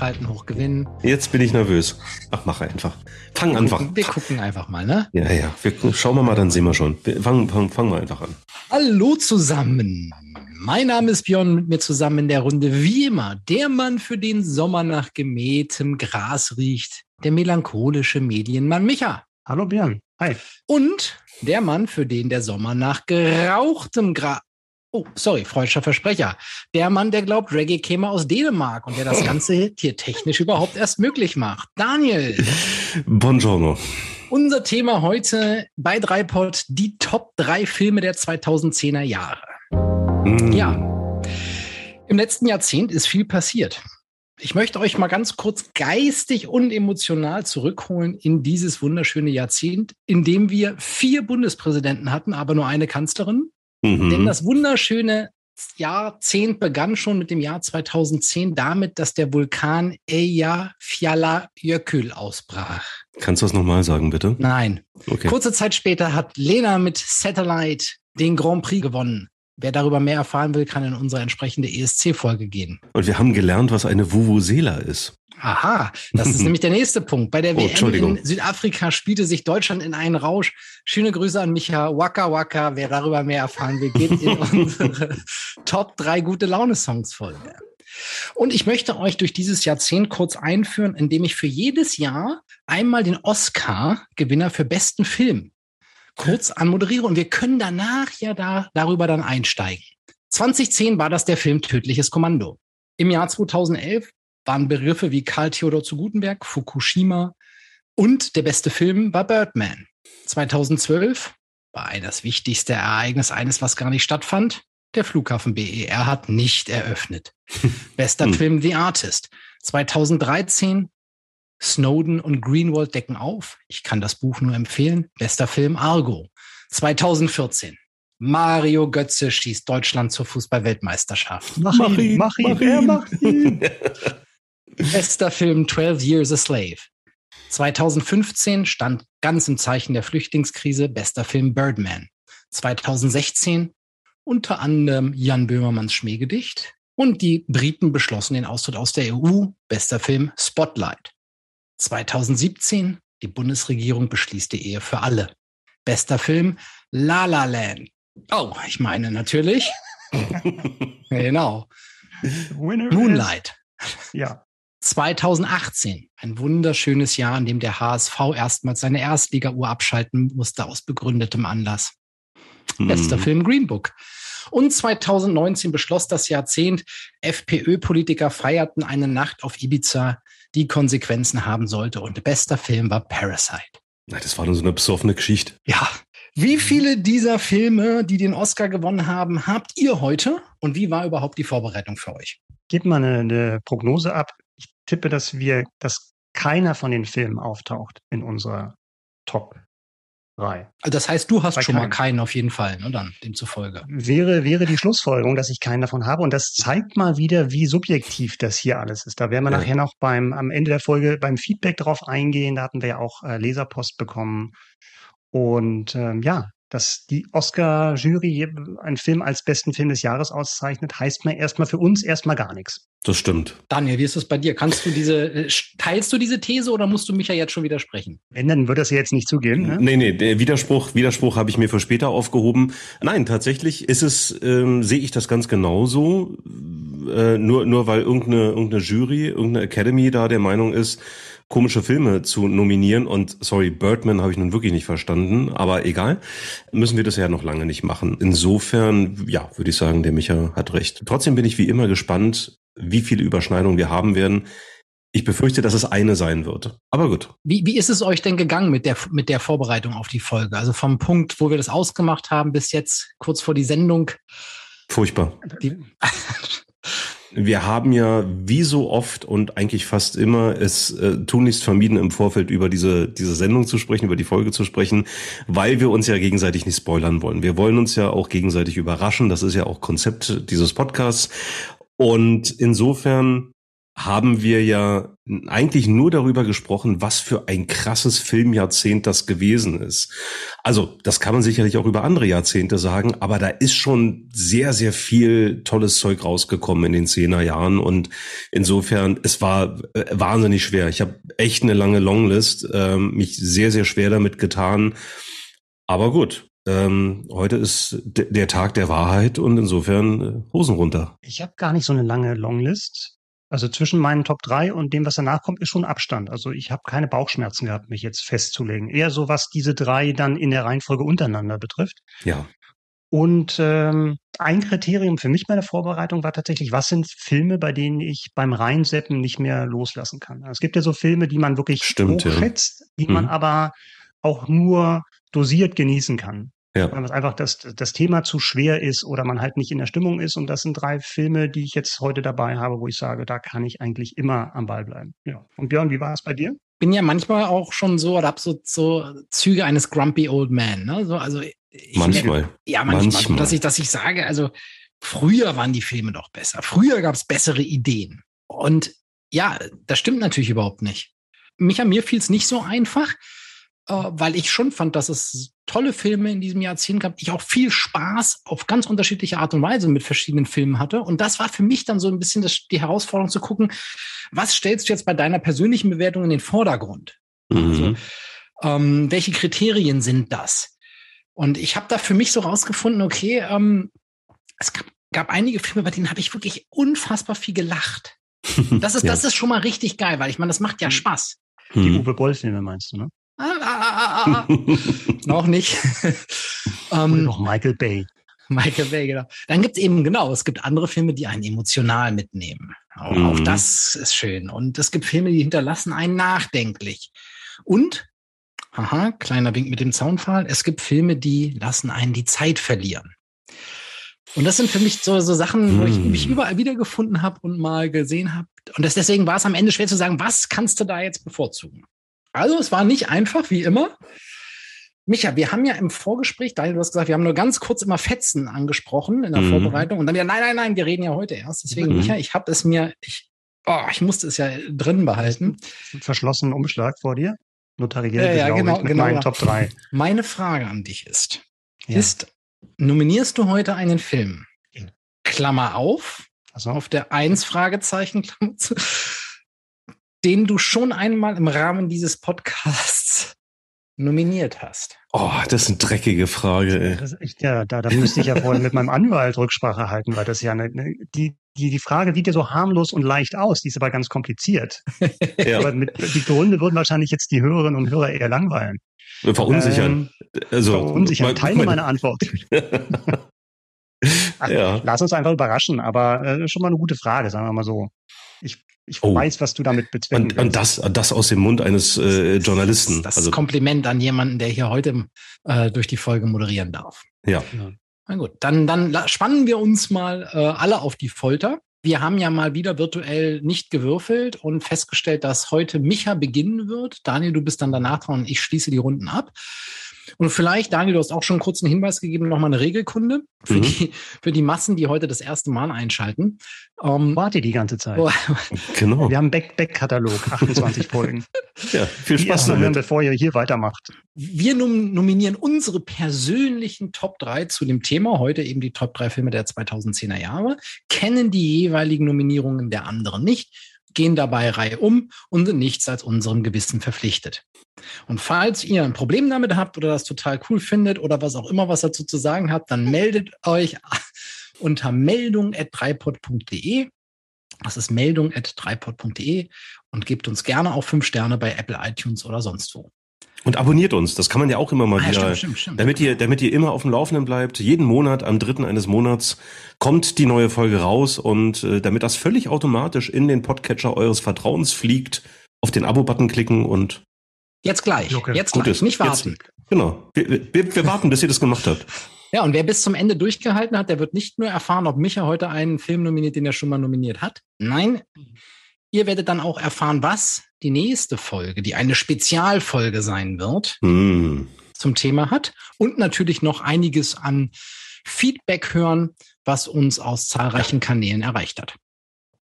Halten, hoch gewinnen. Jetzt bin ich nervös. Ach, mach einfach. Fang wir einfach. Gucken, wir gucken einfach mal, ne? Ja, ja. Wir, schauen wir mal, dann sehen wir schon. Fangen fang, fang mal einfach an. Hallo zusammen. Mein Name ist Björn, mit mir zusammen in der Runde, wie immer, der Mann, für den Sommer nach gemähtem Gras riecht, der melancholische Medienmann Micha. Hallo Björn. Hi. Und der Mann, für den der Sommer nach gerauchtem Gras Oh, sorry, freudscher Versprecher. Der Mann, der glaubt, Reggae käme aus Dänemark und der das Ganze hier technisch überhaupt erst möglich macht. Daniel. Buongiorno. Unser Thema heute bei Dreipod, die Top 3 Filme der 2010er Jahre. Mm. Ja. Im letzten Jahrzehnt ist viel passiert. Ich möchte euch mal ganz kurz geistig und emotional zurückholen in dieses wunderschöne Jahrzehnt, in dem wir vier Bundespräsidenten hatten, aber nur eine Kanzlerin, Mhm. Denn das wunderschöne Jahrzehnt begann schon mit dem Jahr 2010 damit, dass der Vulkan Eyjafjallajökull ausbrach. Kannst du das nochmal sagen, bitte? Nein. Okay. Kurze Zeit später hat Lena mit Satellite den Grand Prix gewonnen. Wer darüber mehr erfahren will, kann in unsere entsprechende ESC-Folge gehen. Und wir haben gelernt, was eine Vuvuzela ist. Aha, das ist nämlich der nächste Punkt. Bei der oh, WM in Südafrika spielte sich Deutschland in einen Rausch. Schöne Grüße an Micha. Waka Waka. Wer darüber mehr erfahren will, geht in unsere Top 3 gute Laune-Songs Folge. Und ich möchte euch durch dieses Jahrzehnt kurz einführen, indem ich für jedes Jahr einmal den Oscar-Gewinner für besten Film kurz anmoderiere und wir können danach ja da, darüber dann einsteigen. 2010 war das der Film Tödliches Kommando. Im Jahr 2011 waren Begriffe wie Karl Theodor zu Gutenberg, Fukushima und der beste Film war Birdman. 2012 war das wichtigste Ereignis eines, was gar nicht stattfand. Der Flughafen BER hat nicht eröffnet. Bester hm. Film The Artist. 2013 Snowden und Greenwald decken auf. Ich kann das Buch nur empfehlen. Bester Film Argo. 2014 Mario Götze schießt Deutschland zur Fußballweltmeisterschaft. Mach, mach ihn, mach ihn, mach ihn. Er macht ihn. Bester Film 12 Years a Slave. 2015 stand ganz im Zeichen der Flüchtlingskrise bester Film Birdman. 2016 unter anderem Jan Böhmermanns Schmähgedicht und die Briten beschlossen den Austritt aus der EU, bester Film Spotlight. 2017 die Bundesregierung beschließt die Ehe für alle. Bester Film La La Land. Oh, ich meine natürlich. genau. Winner Moonlight. Ja. 2018, ein wunderschönes Jahr, in dem der HSV erstmals seine Erstliga-Uhr abschalten musste aus begründetem Anlass. Hm. Bester Film Green Book. Und 2019 beschloss das Jahrzehnt, FPÖ-Politiker feierten eine Nacht auf Ibiza, die Konsequenzen haben sollte. Und bester Film war Parasite. Na, das war nur so eine besoffene Geschichte. Ja. Wie viele dieser Filme, die den Oscar gewonnen haben, habt ihr heute? Und wie war überhaupt die Vorbereitung für euch? Gebt mal eine, eine Prognose ab tippe, dass wir, dass keiner von den Filmen auftaucht in unserer Top 3. Also das heißt, du hast Bei schon keinen. mal keinen auf jeden Fall, ne, dann demzufolge. Wäre, wäre die Schlussfolgerung, dass ich keinen davon habe. Und das zeigt mal wieder, wie subjektiv das hier alles ist. Da werden wir ja. nachher noch beim, am Ende der Folge beim Feedback drauf eingehen. Da hatten wir ja auch äh, Leserpost bekommen. Und ähm, ja, dass die Oscar-Jury einen Film als besten Film des Jahres auszeichnet, heißt mir erstmal für uns erstmal gar nichts. Das stimmt. Daniel, wie ist das bei dir? Kannst du diese, äh, teilst du diese These oder musst du mich ja jetzt schon widersprechen? Wenn, dann wird das ja jetzt nicht zugehen. Ne? Nee, nee, der Widerspruch, Widerspruch habe ich mir für später aufgehoben. Nein, tatsächlich ist es, ähm, sehe ich das ganz genauso. Äh, nur, nur weil irgendeine, irgendeine Jury, irgendeine Academy da der Meinung ist, komische Filme zu nominieren. Und sorry, Birdman habe ich nun wirklich nicht verstanden, aber egal, müssen wir das ja noch lange nicht machen. Insofern, ja, würde ich sagen, der Micha hat recht. Trotzdem bin ich wie immer gespannt, wie viele Überschneidungen wir haben werden. Ich befürchte, dass es eine sein wird. Aber gut. Wie, wie ist es euch denn gegangen mit der, mit der Vorbereitung auf die Folge? Also vom Punkt, wo wir das ausgemacht haben, bis jetzt kurz vor die Sendung. Furchtbar. Die, wir haben ja wie so oft und eigentlich fast immer es äh, tunlichst vermieden, im Vorfeld über diese, diese Sendung zu sprechen, über die Folge zu sprechen, weil wir uns ja gegenseitig nicht spoilern wollen. Wir wollen uns ja auch gegenseitig überraschen. Das ist ja auch Konzept dieses Podcasts. Und insofern haben wir ja eigentlich nur darüber gesprochen, was für ein krasses Filmjahrzehnt das gewesen ist. Also, das kann man sicherlich auch über andere Jahrzehnte sagen, aber da ist schon sehr, sehr viel tolles Zeug rausgekommen in den zehner Jahren und insofern, es war äh, wahnsinnig schwer. Ich habe echt eine lange Longlist, äh, mich sehr, sehr schwer damit getan. Aber gut, ähm, heute ist der Tag der Wahrheit und insofern äh, Hosen runter. Ich habe gar nicht so eine lange Longlist. Also zwischen meinen Top 3 und dem, was danach kommt, ist schon Abstand. Also ich habe keine Bauchschmerzen gehabt, mich jetzt festzulegen. Eher so, was diese drei dann in der Reihenfolge untereinander betrifft. Ja. Und ähm, ein Kriterium für mich bei der Vorbereitung war tatsächlich, was sind Filme, bei denen ich beim Reinseppen nicht mehr loslassen kann. Es gibt ja so Filme, die man wirklich Stimmt, hochschätzt, ja. die mhm. man aber auch nur dosiert genießen kann. Ja. Weil einfach das, das Thema zu schwer ist oder man halt nicht in der Stimmung ist. Und das sind drei Filme, die ich jetzt heute dabei habe, wo ich sage, da kann ich eigentlich immer am Ball bleiben. Ja. Und Björn, wie war es bei dir? Bin ja manchmal auch schon so oder hab so, so Züge eines Grumpy Old Man. Ne? So, also ich, manchmal. Ja, manchmal, manchmal. Dass ich, dass ich sage, also früher waren die Filme doch besser. Früher gab es bessere Ideen. Und ja, das stimmt natürlich überhaupt nicht. Mich an mir fiel es nicht so einfach weil ich schon fand, dass es tolle Filme in diesem Jahrzehnt gab. Ich auch viel Spaß auf ganz unterschiedliche Art und Weise mit verschiedenen Filmen hatte. Und das war für mich dann so ein bisschen das, die Herausforderung zu gucken, was stellst du jetzt bei deiner persönlichen Bewertung in den Vordergrund? Mhm. Also, ähm, welche Kriterien sind das? Und ich habe da für mich so rausgefunden, okay, ähm, es gab, gab einige Filme, bei denen habe ich wirklich unfassbar viel gelacht. Das ist, ja. das ist schon mal richtig geil, weil ich meine, das macht ja Spaß. Die mhm. Uwe Boll-Filme meinst du, ne? Ah, ah, ah, noch nicht. ähm, noch Michael Bay. Michael Bay, genau. Dann gibt es eben, genau, es gibt andere Filme, die einen emotional mitnehmen. Auch, mhm. auch, das ist schön. Und es gibt Filme, die hinterlassen einen nachdenklich. Und, haha, kleiner Wink mit dem Zaunpfahl, es gibt Filme, die lassen einen die Zeit verlieren. Und das sind für mich so, so Sachen, wo ich mich hm. überall wiedergefunden habe und mal gesehen habe. Und das, deswegen war es am Ende schwer zu sagen, was kannst du da jetzt bevorzugen? Also es war nicht einfach, wie immer. Micha, wir haben ja im Vorgespräch, Daniel, du hast gesagt, wir haben nur ganz kurz immer Fetzen angesprochen in der mhm. Vorbereitung und dann wieder, nein, nein, nein, wir reden ja heute erst. Deswegen, mhm. Micha, ich habe es mir, ich, oh, ich musste es ja drin behalten. Verschlossenen Umschlag vor dir? Notariell, äh, ja, genau, mit genau. meinen Top 3. Meine Frage an dich ist, ja. ist, nominierst du heute einen Film? Klammer auf, also auf der 1 Fragezeichen, Klammer zu, den du schon einmal im Rahmen dieses Podcasts nominiert hast? Oh, das ist eine dreckige Frage. Ey. Ja, da, da müsste ich ja vorhin mit meinem Anwalt Rücksprache halten, weil das ja eine, eine, die, die, die Frage sieht ja so harmlos und leicht aus, die ist aber ganz kompliziert. ja. Aber mit, die Gründe würden wahrscheinlich jetzt die Hörerinnen und Hörer eher langweilen. Verunsichern. Ähm, also, verunsichern. Teile meine Antwort. Ach, ja. Lass uns einfach überraschen, aber äh, schon mal eine gute Frage, sagen wir mal so. Ich ich oh. weiß, was du damit bezwecken und, und das, das aus dem Mund eines äh, Journalisten. Das, das also, Kompliment an jemanden, der hier heute äh, durch die Folge moderieren darf. Ja. ja. Na gut, dann, dann spannen wir uns mal äh, alle auf die Folter. Wir haben ja mal wieder virtuell nicht gewürfelt und festgestellt, dass heute Micha beginnen wird. Daniel, du bist dann danach dran und ich schließe die Runden ab. Und vielleicht, Daniel, du hast auch schon kurz einen Hinweis gegeben, nochmal eine Regelkunde für, mhm. die, für die Massen, die heute das erste Mal einschalten. Ähm, Warte die ganze Zeit. Oh. Genau. Wir haben Back-Back-Katalog, 28 Folgen. Ja, viel Spaß damit. Hören, bevor ihr hier weitermacht. Wir nominieren unsere persönlichen Top 3 zu dem Thema, heute eben die Top 3 Filme der 2010er Jahre, kennen die jeweiligen Nominierungen der anderen nicht gehen dabei Reihe um und sind nichts als unserem Gewissen verpflichtet. Und falls ihr ein Problem damit habt oder das total cool findet oder was auch immer was dazu zu sagen habt, dann meldet euch unter meldung.dreipod.de. Das ist meldung.dreipod.de und gebt uns gerne auch fünf Sterne bei Apple iTunes oder sonst wo. Und abonniert uns, das kann man ja auch immer mal ah, wieder. Stimmt, stimmt, stimmt. Damit ihr, damit ihr immer auf dem Laufenden bleibt. Jeden Monat, am dritten eines Monats, kommt die neue Folge raus und äh, damit das völlig automatisch in den Podcatcher eures Vertrauens fliegt, auf den Abo-Button klicken und Jetzt gleich, okay. jetzt gleich, nicht warten. Jetzt, genau. Wir, wir, wir warten, bis ihr das gemacht habt. Ja, und wer bis zum Ende durchgehalten hat, der wird nicht nur erfahren, ob Micha heute einen Film nominiert, den er schon mal nominiert hat. Nein, ihr werdet dann auch erfahren, was die nächste Folge, die eine Spezialfolge sein wird, mm. zum Thema hat. Und natürlich noch einiges an Feedback hören, was uns aus zahlreichen Kanälen erreicht hat.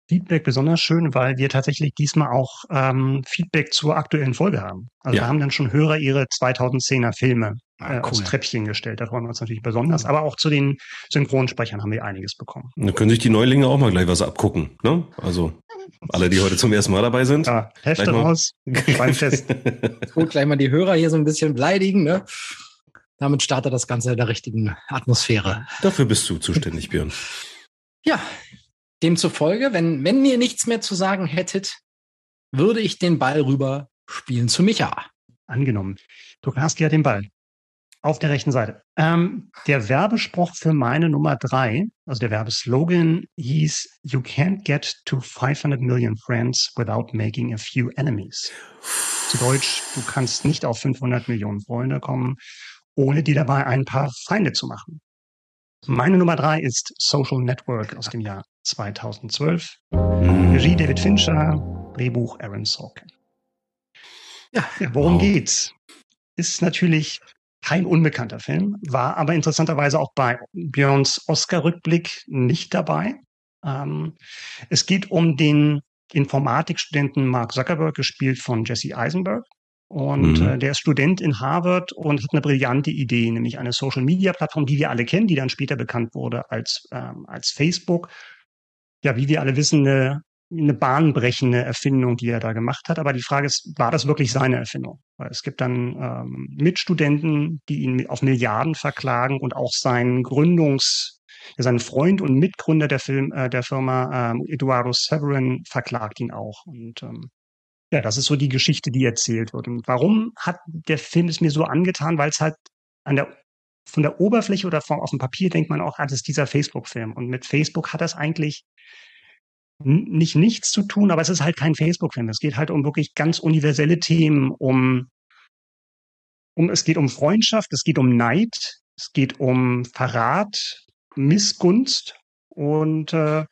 Feedback besonders schön, weil wir tatsächlich diesmal auch ähm, Feedback zur aktuellen Folge haben. Also ja. da haben dann schon Hörer ihre 2010er Filme ah, äh, cool. aufs Treppchen gestellt. Da freuen wir uns natürlich besonders. Aber auch zu den Synchronsprechern haben wir einiges bekommen. Da können sich die Neulinge auch mal gleich was abgucken. Ne? Also alle, die heute zum ersten Mal dabei sind. Ja, Hefte raus, fest. Gut, gleich mal die Hörer hier so ein bisschen beleidigen. Ne? Damit startet das Ganze in der richtigen Atmosphäre. Dafür bist du zuständig, Björn. Ja, Demzufolge, wenn, wenn ihr nichts mehr zu sagen hättet, würde ich den Ball rüber spielen zu Micha. Angenommen. Du hast ja den Ball. Auf der rechten Seite. Ähm, der Werbespruch für meine Nummer drei, also der Werbeslogan hieß, You can't get to 500 million friends without making a few enemies. Zu Deutsch, du kannst nicht auf 500 Millionen Freunde kommen, ohne dir dabei ein paar Feinde zu machen. Meine Nummer drei ist Social Network aus dem Jahr 2012. Mm. Regie David Fincher, Drehbuch Aaron Sorkin. Ja, worum wow. geht's? Ist natürlich kein unbekannter Film, war aber interessanterweise auch bei Björns Oscar-Rückblick nicht dabei. Ähm, es geht um den Informatikstudenten Mark Zuckerberg, gespielt von Jesse Eisenberg. Und mhm. äh, der ist Student in Harvard und hat eine brillante Idee, nämlich eine Social-Media-Plattform, die wir alle kennen, die dann später bekannt wurde als, ähm, als Facebook ja, wie wir alle wissen, eine, eine bahnbrechende Erfindung, die er da gemacht hat. Aber die Frage ist, war das wirklich seine Erfindung? Weil es gibt dann ähm, Mitstudenten, die ihn auf Milliarden verklagen und auch seinen Gründungs, ja, sein Freund und Mitgründer der, Film, äh, der Firma, ähm, Eduardo Severin, verklagt ihn auch. Und ähm, ja, das ist so die Geschichte, die erzählt wird. Und warum hat der Film es mir so angetan? Weil es halt an der von der Oberfläche oder von, auf dem Papier denkt man auch, ah, das ist dieser Facebook-Film. Und mit Facebook hat das eigentlich nicht nichts zu tun, aber es ist halt kein Facebook-Film. Es geht halt um wirklich ganz universelle Themen, um, um, es geht um Freundschaft, es geht um Neid, es geht um Verrat, Missgunst und äh,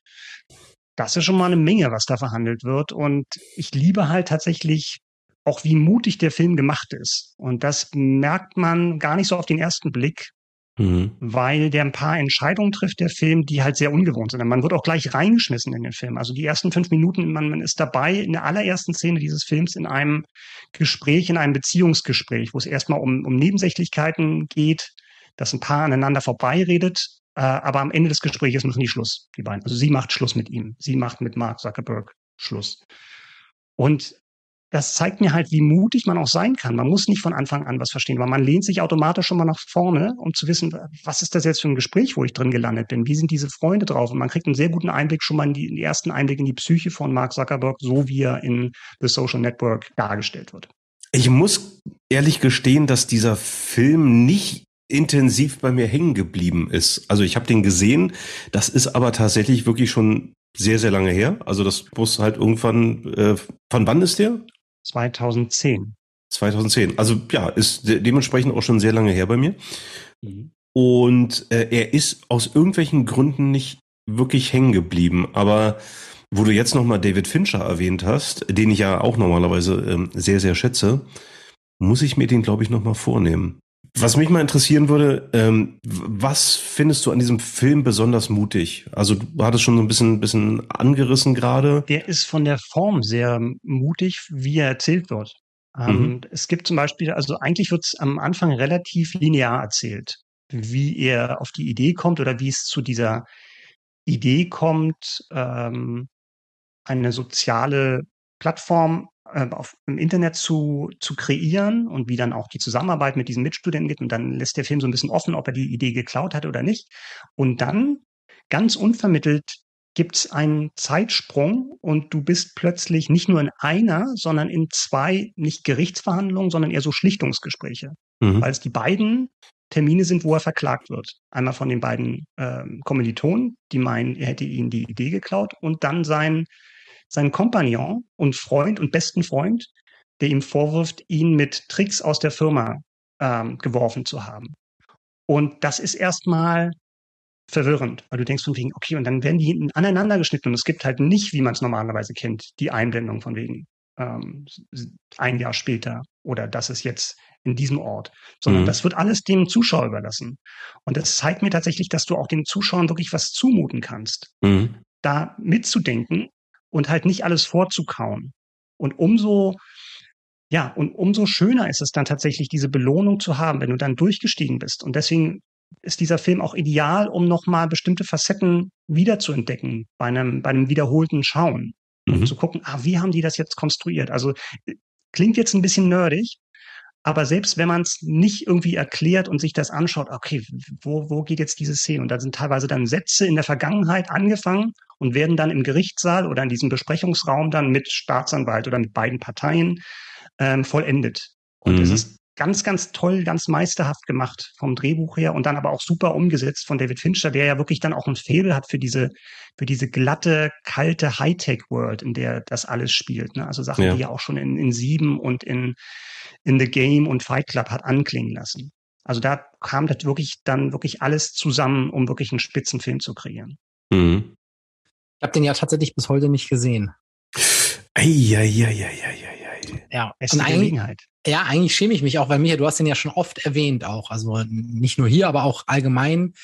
das ist schon mal eine Menge, was da verhandelt wird. Und ich liebe halt tatsächlich auch, wie mutig der Film gemacht ist. Und das merkt man gar nicht so auf den ersten Blick, Mhm. Weil der ein paar Entscheidungen trifft, der Film, die halt sehr ungewohnt sind. Man wird auch gleich reingeschmissen in den Film. Also die ersten fünf Minuten, man, man ist dabei in der allerersten Szene dieses Films in einem Gespräch, in einem Beziehungsgespräch, wo es erstmal um, um Nebensächlichkeiten geht, dass ein Paar aneinander vorbeiredet, äh, aber am Ende des Gesprächs machen die Schluss, die beiden. Also sie macht Schluss mit ihm. Sie macht mit Mark Zuckerberg Schluss. Und das zeigt mir halt, wie mutig man auch sein kann. Man muss nicht von Anfang an was verstehen, weil man lehnt sich automatisch schon mal nach vorne, um zu wissen, was ist das jetzt für ein Gespräch, wo ich drin gelandet bin? Wie sind diese Freunde drauf? Und man kriegt einen sehr guten Einblick schon mal in, die, den ersten Einblick in die Psyche von Mark Zuckerberg, so wie er in The Social Network dargestellt wird. Ich muss ehrlich gestehen, dass dieser Film nicht intensiv bei mir hängen geblieben ist. Also ich habe den gesehen, das ist aber tatsächlich wirklich schon sehr, sehr lange her. Also das muss halt irgendwann, äh, von wann ist der? 2010. 2010. Also ja, ist de dementsprechend auch schon sehr lange her bei mir. Mhm. Und äh, er ist aus irgendwelchen Gründen nicht wirklich hängen geblieben. Aber wo du jetzt nochmal David Fincher erwähnt hast, den ich ja auch normalerweise ähm, sehr, sehr schätze, muss ich mir den, glaube ich, nochmal vornehmen. Was mich mal interessieren würde, ähm, was findest du an diesem Film besonders mutig? Also du hattest schon so ein bisschen, bisschen angerissen gerade. Der ist von der Form sehr mutig, wie er erzählt wird. Ähm, mhm. Es gibt zum Beispiel, also eigentlich wird es am Anfang relativ linear erzählt, wie er auf die Idee kommt oder wie es zu dieser Idee kommt, ähm, eine soziale Plattform äh, auf, im Internet zu, zu kreieren und wie dann auch die Zusammenarbeit mit diesen Mitstudenten geht. Und dann lässt der Film so ein bisschen offen, ob er die Idee geklaut hat oder nicht. Und dann, ganz unvermittelt, gibt es einen Zeitsprung und du bist plötzlich nicht nur in einer, sondern in zwei, nicht Gerichtsverhandlungen, sondern eher so Schlichtungsgespräche. Mhm. Weil es die beiden Termine sind, wo er verklagt wird. Einmal von den beiden ähm, Kommilitonen, die meinen, er hätte ihnen die Idee geklaut, und dann sein seinen Kompagnon und Freund und besten Freund, der ihm vorwirft, ihn mit Tricks aus der Firma ähm, geworfen zu haben. Und das ist erstmal verwirrend, weil du denkst von wegen, okay, und dann werden die hinten aneinander geschnitten und es gibt halt nicht, wie man es normalerweise kennt, die Einblendung von wegen ähm, ein Jahr später oder das ist jetzt in diesem Ort, sondern mhm. das wird alles dem Zuschauer überlassen. Und das zeigt mir tatsächlich, dass du auch den Zuschauern wirklich was zumuten kannst, mhm. da mitzudenken und halt nicht alles vorzukauen. Und umso ja, und umso schöner ist es dann tatsächlich, diese Belohnung zu haben, wenn du dann durchgestiegen bist. Und deswegen ist dieser Film auch ideal, um nochmal bestimmte Facetten wiederzuentdecken bei einem, bei einem wiederholten Schauen. Mhm. Und zu gucken, ah, wie haben die das jetzt konstruiert? Also klingt jetzt ein bisschen nerdig, aber selbst wenn man es nicht irgendwie erklärt und sich das anschaut, okay, wo, wo geht jetzt diese Szene? Und da sind teilweise dann Sätze in der Vergangenheit angefangen und werden dann im Gerichtssaal oder in diesem Besprechungsraum dann mit Staatsanwalt oder mit beiden Parteien ähm, vollendet. Und es mhm. ist ganz, ganz toll, ganz meisterhaft gemacht vom Drehbuch her und dann aber auch super umgesetzt von David Fincher, der ja wirklich dann auch ein Faible hat für diese, für diese glatte, kalte Hightech-World, in der das alles spielt. Ne? Also Sachen, ja. die ja auch schon in, in Sieben und in, in The Game und Fight Club hat anklingen lassen. Also da kam das wirklich dann wirklich alles zusammen, um wirklich einen Spitzenfilm zu kreieren. Mhm. Ich habe den ja tatsächlich bis heute nicht gesehen. Eieieiei. Ja, es ist eine Gelegenheit. Ja, eigentlich schäme ich mich auch, weil Micha, du hast den ja schon oft erwähnt auch. Also nicht nur hier, aber auch allgemein.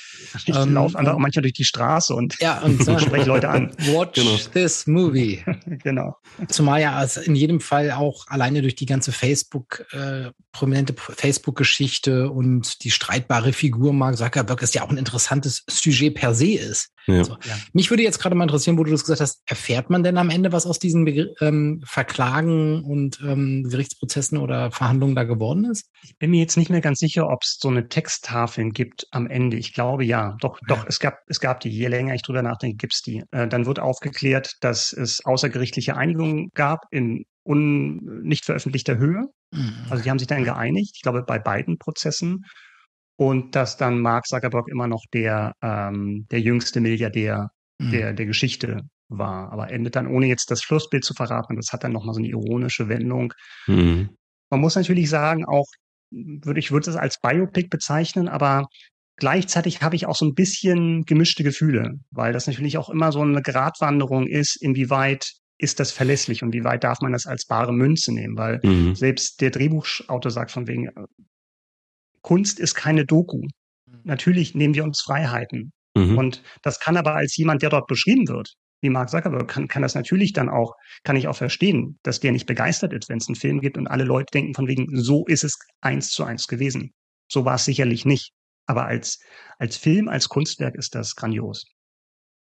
Ich ähm, laufe einfach manchmal durch die Straße und, ja, und äh, spreche Leute an. Watch genau. this movie. genau. Zumal ja also in jedem Fall auch alleine durch die ganze Facebook, äh, prominente Facebook-Geschichte und die streitbare Figur Mark Zuckerberg ist ja auch ein interessantes Sujet per se ist. Ja. Also, ja. Mich würde jetzt gerade mal interessieren, wo du das gesagt hast, erfährt man denn am Ende was aus diesen ähm, Verklagen und ähm, Gerichtsprozessen oder Verhandlungen da geworden ist? Ich bin mir jetzt nicht mehr ganz sicher, ob es so eine Texttafeln gibt am Ende. Ich glaube ja. Doch, ja. doch, es gab, es gab die. Je länger ich drüber nachdenke, gibt's die. Äh, dann wird aufgeklärt, dass es außergerichtliche Einigungen gab in un, nicht veröffentlichter Höhe. Mhm. Also die haben sich dann geeinigt, ich glaube bei beiden Prozessen und dass dann Mark Zuckerberg immer noch der, ähm, der jüngste Milliardär mhm. der, der Geschichte war. Aber endet dann, ohne jetzt das Schlussbild zu verraten, das hat dann nochmal so eine ironische Wendung. Mhm. Man muss natürlich sagen, auch, würde ich würde es als Biopic bezeichnen, aber gleichzeitig habe ich auch so ein bisschen gemischte Gefühle, weil das natürlich auch immer so eine Gratwanderung ist, inwieweit ist das verlässlich und wie weit darf man das als bare Münze nehmen? Weil mhm. selbst der Drehbuchautor sagt von wegen, Kunst ist keine Doku. Mhm. Natürlich nehmen wir uns Freiheiten. Mhm. Und das kann aber als jemand, der dort beschrieben wird, wie Mark Zuckerberg, kann, kann das natürlich dann auch, kann ich auch verstehen, dass der nicht begeistert ist, wenn es einen Film gibt und alle Leute denken von wegen, so ist es eins zu eins gewesen. So war es sicherlich nicht. Aber als, als Film, als Kunstwerk ist das grandios.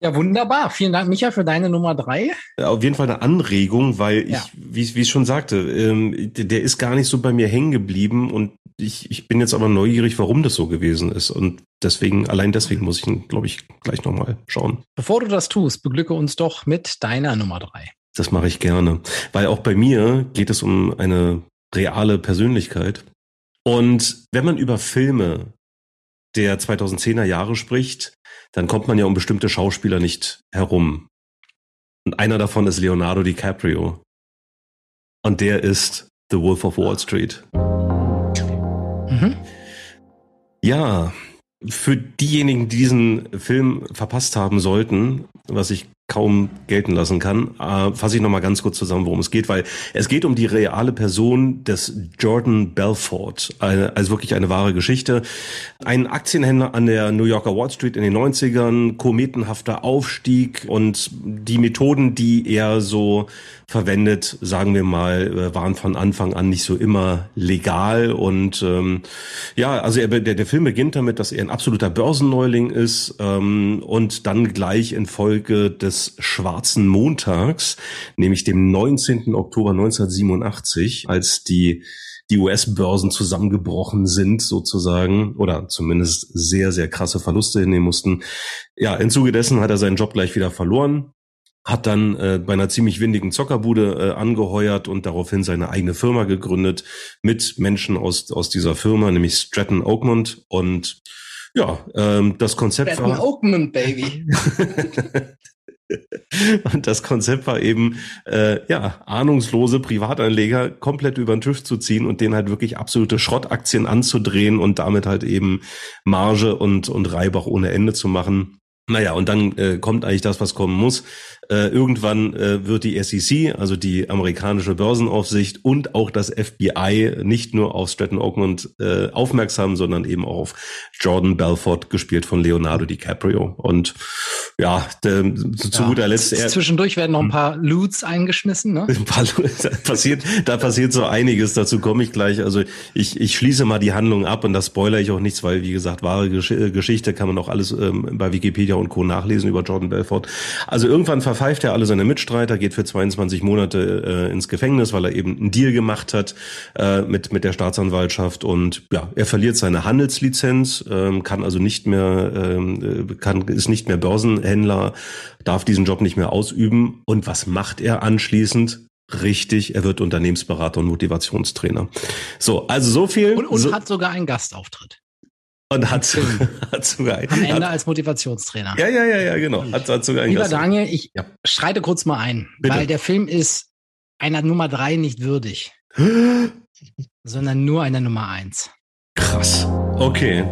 Ja, wunderbar. Vielen Dank, Micha, für deine Nummer drei. Auf jeden Fall eine Anregung, weil ich, ja. wie, wie ich schon sagte, ähm, der ist gar nicht so bei mir hängen geblieben und ich, ich bin jetzt aber neugierig, warum das so gewesen ist. Und deswegen, allein deswegen muss ich ihn, glaube ich, gleich nochmal schauen. Bevor du das tust, beglücke uns doch mit deiner Nummer drei. Das mache ich gerne, weil auch bei mir geht es um eine reale Persönlichkeit. Und wenn man über Filme der 2010er Jahre spricht, dann kommt man ja um bestimmte Schauspieler nicht herum. Und einer davon ist Leonardo DiCaprio. Und der ist The Wolf of Wall Street. Mhm. Ja, für diejenigen, die diesen Film verpasst haben sollten, was ich kaum gelten lassen kann, äh, fasse ich nochmal ganz kurz zusammen, worum es geht, weil es geht um die reale Person des Jordan Belfort, also wirklich eine wahre Geschichte. Ein Aktienhändler an der New Yorker Wall Street in den 90ern, kometenhafter Aufstieg und die Methoden, die er so verwendet, sagen wir mal, äh, waren von Anfang an nicht so immer legal. Und ähm, ja, also er, der, der Film beginnt damit, dass er ein absoluter Börsenneuling ist ähm, und dann gleich in Folge des Schwarzen Montags, nämlich dem 19. Oktober 1987, als die die US-Börsen zusammengebrochen sind sozusagen oder zumindest sehr, sehr krasse Verluste hinnehmen mussten. Ja, im Zuge dessen hat er seinen Job gleich wieder verloren hat dann äh, bei einer ziemlich windigen Zockerbude äh, angeheuert und daraufhin seine eigene Firma gegründet mit Menschen aus, aus dieser Firma, nämlich Stratton Oakmont. Und ja, ähm, das Konzept Stratton war... Oakmont, Baby. Und das Konzept war eben, äh, ja, ahnungslose Privatanleger komplett über den Tisch zu ziehen und denen halt wirklich absolute Schrottaktien anzudrehen und damit halt eben Marge und, und Reibach ohne Ende zu machen. Naja, und dann äh, kommt eigentlich das, was kommen muss. Äh, irgendwann äh, wird die SEC, also die amerikanische Börsenaufsicht und auch das FBI nicht nur auf Stratton Oakmont äh, aufmerksam, sondern eben auch auf Jordan Belfort, gespielt von Leonardo DiCaprio. Und ja, de, zu, ja, guter Letzt. Er, zwischendurch werden noch ein hm. paar Loots eingeschmissen, ne? Ein paar da passiert, da passiert so einiges, dazu komme ich gleich. Also ich, ich schließe mal die Handlung ab und das spoiler ich auch nichts, weil wie gesagt, wahre Geschichte kann man auch alles ähm, bei Wikipedia und Co. nachlesen über Jordan Belfort. Also irgendwann verpfeift er alle seine Mitstreiter, geht für 22 Monate äh, ins Gefängnis, weil er eben einen Deal gemacht hat äh, mit, mit der Staatsanwaltschaft und ja, er verliert seine Handelslizenz, ähm, kann also nicht mehr, ähm, äh, kann, ist nicht mehr Börsenhändler, darf diesen Job nicht mehr ausüben. Und was macht er anschließend? Richtig, er wird Unternehmensberater und Motivationstrainer. So, also so viel. Und, und so, hat sogar einen Gastauftritt. Und hat, hat sogar Am Ende hat, als Motivationstrainer. Ja, ja, ja, ja, genau. Hat, hat sogar Lieber Daniel, ich ja. schreite kurz mal ein, Bitte. weil der Film ist einer Nummer drei nicht würdig, sondern nur einer Nummer eins. Krass. Okay.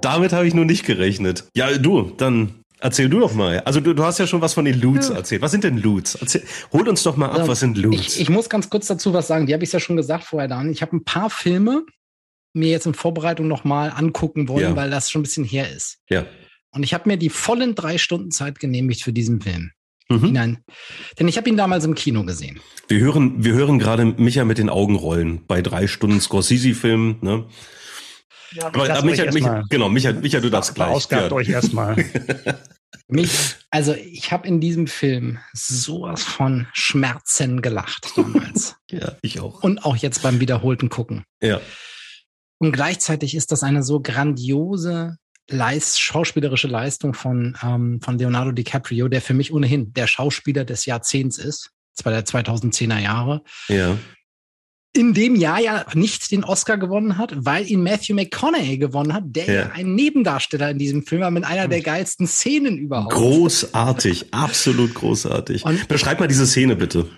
Damit habe ich nur nicht gerechnet. Ja, du, dann Erzähl du doch mal. Also du, du hast ja schon was von den Loots ja. erzählt. Was sind denn Loots? Erzähl, hol uns doch mal ab, also, was sind Loots? Ich, ich, muss ganz kurz dazu was sagen. Die habe ich ja schon gesagt vorher, Dan. Ich habe ein paar Filme, mir jetzt in Vorbereitung nochmal angucken wollen, ja. weil das schon ein bisschen her ist. Ja. Und ich habe mir die vollen drei Stunden Zeit genehmigt für diesen Film. Mhm. Hinein. Denn ich habe ihn damals im Kino gesehen. Wir hören, wir hören gerade Micha mit den Augen rollen bei drei Stunden Scorsese-Film. Ne? Ja, aber, aber Micha, Micha, genau, Micha, Micha, du darfst gleich. Ausgabt ja. euch erstmal. Mich, also ich habe in diesem Film sowas von Schmerzen gelacht damals. ja, ich auch. Und auch jetzt beim wiederholten Gucken. Ja. Und gleichzeitig ist das eine so grandiose Leist, schauspielerische Leistung von, ähm, von Leonardo DiCaprio, der für mich ohnehin der Schauspieler des Jahrzehnts ist, zwar der 2010er Jahre. Ja. In dem Jahr ja nicht den Oscar gewonnen hat, weil ihn Matthew McConaughey gewonnen hat, der ja, ja ein Nebendarsteller in diesem Film war mit einer der geilsten Szenen überhaupt. Großartig, absolut großartig. Und Beschreib mal diese Szene bitte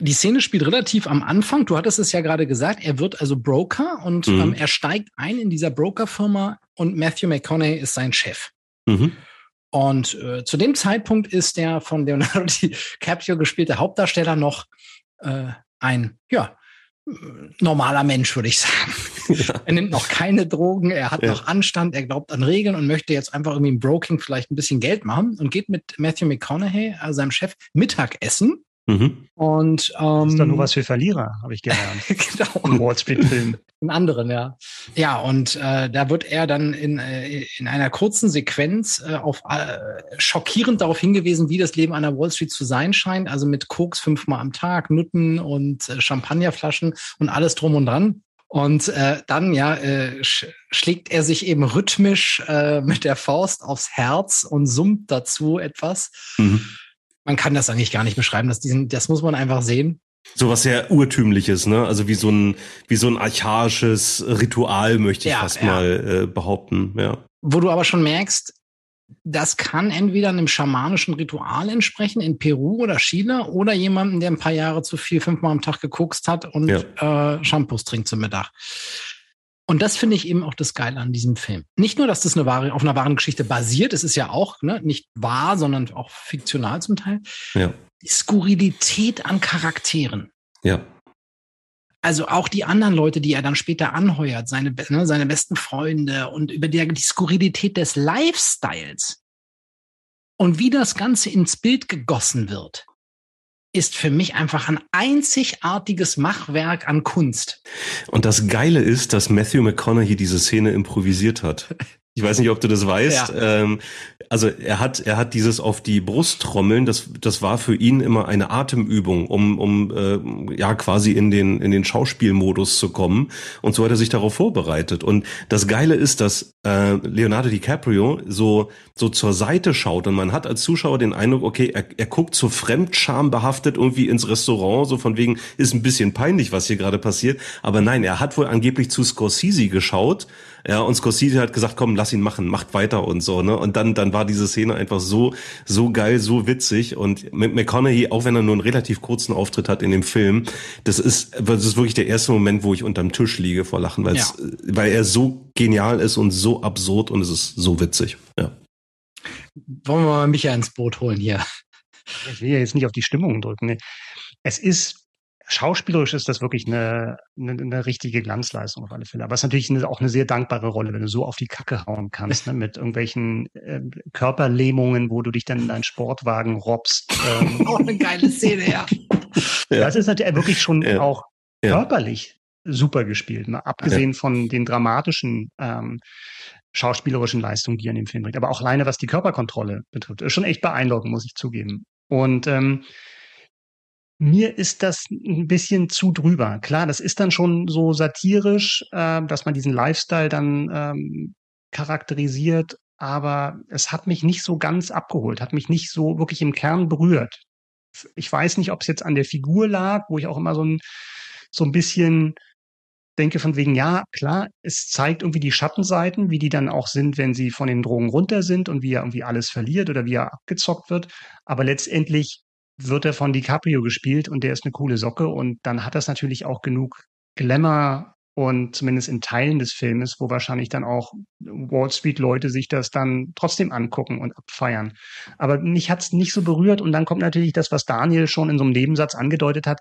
die Szene spielt relativ am Anfang. Du hattest es ja gerade gesagt. Er wird also Broker und mhm. ähm, er steigt ein in dieser Brokerfirma und Matthew McConaughey ist sein Chef. Mhm. Und äh, zu dem Zeitpunkt ist der von Leonardo DiCaprio gespielte Hauptdarsteller noch äh, ein, ja, normaler Mensch, würde ich sagen. Ja. Er nimmt noch keine Drogen, er hat ja. noch Anstand, er glaubt an Regeln und möchte jetzt einfach irgendwie im Broking vielleicht ein bisschen Geld machen und geht mit Matthew McConaughey, also seinem Chef, Mittagessen. Mhm. Und ähm, das ist doch nur was für Verlierer, habe ich gelernt. genau. Im Wall Street Film. In anderen, ja. Ja, und äh, da wird er dann in, äh, in einer kurzen Sequenz äh, auf äh, schockierend darauf hingewiesen, wie das Leben an der Wall Street zu sein scheint. Also mit Koks fünfmal am Tag, Nutten und äh, Champagnerflaschen und alles drum und dran. Und äh, dann ja äh, sch schlägt er sich eben rhythmisch äh, mit der Faust aufs Herz und summt dazu etwas. Mhm man kann das eigentlich gar nicht beschreiben. Das, diesen, das muss man einfach sehen. So was sehr urtümliches, ne? Also wie so ein wie so ein archaisches Ritual möchte ich ja, fast ja. mal äh, behaupten, ja. Wo du aber schon merkst, das kann entweder einem schamanischen Ritual entsprechen in Peru oder Chile oder jemandem, der ein paar Jahre zu viel fünfmal am Tag gekokst hat und ja. äh, Shampoos trinkt zum Mittag. Und das finde ich eben auch das Geile an diesem Film. Nicht nur, dass das eine wahre, auf einer wahren Geschichte basiert, es ist ja auch ne, nicht wahr, sondern auch fiktional zum Teil. Ja. Die Skurrilität an Charakteren. Ja. Also auch die anderen Leute, die er dann später anheuert, seine, ne, seine besten Freunde und über die, die Skurrilität des Lifestyles und wie das Ganze ins Bild gegossen wird ist für mich einfach ein einzigartiges Machwerk an Kunst. Und das Geile ist, dass Matthew McConaughey diese Szene improvisiert hat. Ich weiß nicht, ob du das weißt. Ja. Ähm, also er hat, er hat dieses auf die Brust trommeln. Das, das war für ihn immer eine Atemübung, um, um äh, ja quasi in den in den Schauspielmodus zu kommen. Und so hat er sich darauf vorbereitet. Und das Geile ist, dass äh, Leonardo DiCaprio so so zur Seite schaut und man hat als Zuschauer den Eindruck, okay, er, er guckt so Fremdscham behaftet irgendwie ins Restaurant, so von wegen ist ein bisschen peinlich, was hier gerade passiert. Aber nein, er hat wohl angeblich zu Scorsese geschaut Ja, und Scorsese hat gesagt, komm, lass ihn machen, macht weiter und so, ne? Und dann, dann war diese Szene einfach so, so geil, so witzig. Und McConaughey, auch wenn er nur einen relativ kurzen Auftritt hat in dem Film, das ist, das ist wirklich der erste Moment, wo ich unterm Tisch liege vor Lachen, weil ja. weil er so genial ist und so absurd und es ist so witzig. Ja. Wollen wir mal Micha ins Boot holen hier? Ich will ja jetzt nicht auf die Stimmung drücken. Es ist schauspielerisch ist das wirklich eine, eine, eine richtige Glanzleistung auf alle Fälle. Aber es ist natürlich eine, auch eine sehr dankbare Rolle, wenn du so auf die Kacke hauen kannst, ne, mit irgendwelchen äh, Körperlähmungen, wo du dich dann in deinen Sportwagen robbst. Ähm. oh, eine geile Szene, ja. Das ist natürlich wirklich schon ja. auch körperlich super gespielt, ne? abgesehen ja. von den dramatischen ähm, schauspielerischen Leistungen, die er in dem Film bringt. Aber auch alleine, was die Körperkontrolle betrifft, ist schon echt beeindruckend, muss ich zugeben. Und ähm, mir ist das ein bisschen zu drüber. Klar, das ist dann schon so satirisch, äh, dass man diesen Lifestyle dann ähm, charakterisiert, aber es hat mich nicht so ganz abgeholt, hat mich nicht so wirklich im Kern berührt. Ich weiß nicht, ob es jetzt an der Figur lag, wo ich auch immer so ein, so ein bisschen denke von wegen, ja, klar, es zeigt irgendwie die Schattenseiten, wie die dann auch sind, wenn sie von den Drogen runter sind und wie er irgendwie alles verliert oder wie er abgezockt wird. Aber letztendlich wird er von DiCaprio gespielt und der ist eine coole Socke und dann hat das natürlich auch genug Glamour und zumindest in Teilen des Filmes, wo wahrscheinlich dann auch Wall Street Leute sich das dann trotzdem angucken und abfeiern. Aber mich hat's nicht so berührt und dann kommt natürlich das, was Daniel schon in so einem Nebensatz angedeutet hat.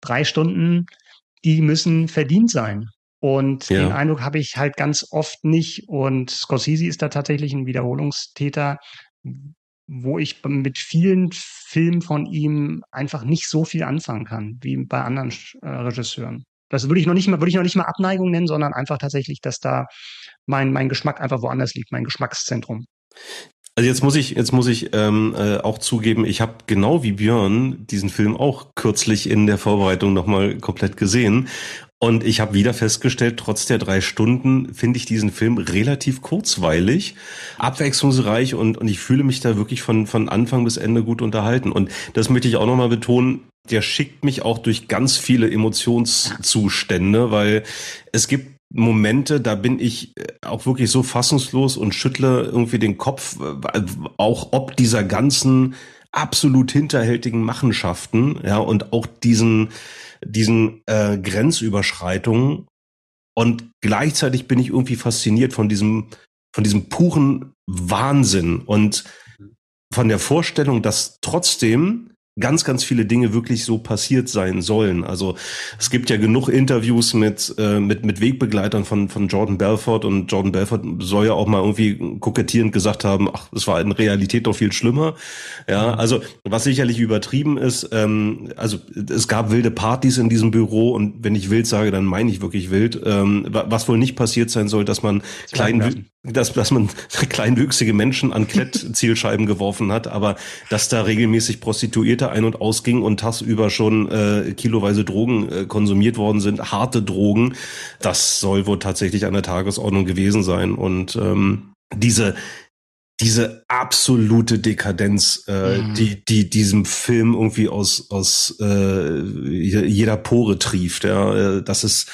Drei Stunden, die müssen verdient sein. Und ja. den Eindruck habe ich halt ganz oft nicht. Und Scorsese ist da tatsächlich ein Wiederholungstäter, wo ich mit vielen Filmen von ihm einfach nicht so viel anfangen kann, wie bei anderen äh, Regisseuren. Das würde ich noch nicht mal, würde ich noch nicht mal Abneigung nennen, sondern einfach tatsächlich, dass da mein, mein Geschmack einfach woanders liegt, mein Geschmackszentrum. Also jetzt muss ich jetzt muss ich ähm, äh, auch zugeben, ich habe genau wie Björn diesen Film auch kürzlich in der Vorbereitung nochmal komplett gesehen und ich habe wieder festgestellt, trotz der drei Stunden finde ich diesen Film relativ kurzweilig, abwechslungsreich und, und ich fühle mich da wirklich von, von Anfang bis Ende gut unterhalten. Und das möchte ich auch nochmal betonen, der schickt mich auch durch ganz viele Emotionszustände, weil es gibt Momente, da bin ich äh, auch wirklich so fassungslos und schüttle irgendwie den Kopf, äh, auch ob dieser ganzen absolut hinterhältigen Machenschaften, ja, und auch diesen, diesen äh, Grenzüberschreitungen. Und gleichzeitig bin ich irgendwie fasziniert von diesem, von diesem puren Wahnsinn und von der Vorstellung, dass trotzdem ganz, ganz viele Dinge wirklich so passiert sein sollen. Also es gibt ja genug Interviews mit, äh, mit, mit Wegbegleitern von, von Jordan Belfort und Jordan Belfort soll ja auch mal irgendwie kokettierend gesagt haben, ach, es war in Realität doch viel schlimmer. Ja, mhm. also was sicherlich übertrieben ist, ähm, also es gab wilde Partys in diesem Büro und wenn ich wild sage, dann meine ich wirklich wild. Ähm, was wohl nicht passiert sein soll, dass man kleinen, dass, dass man kleinwüchsige Menschen an Klettzielscheiben geworfen hat, aber dass da regelmäßig Prostituierte ein- und ausging und tagsüber schon äh, kiloweise Drogen äh, konsumiert worden sind, harte Drogen, das soll wohl tatsächlich an der Tagesordnung gewesen sein. Und ähm, diese diese absolute Dekadenz, äh, mhm. die die diesem Film irgendwie aus aus äh, jeder Pore trieft, ja, äh, das ist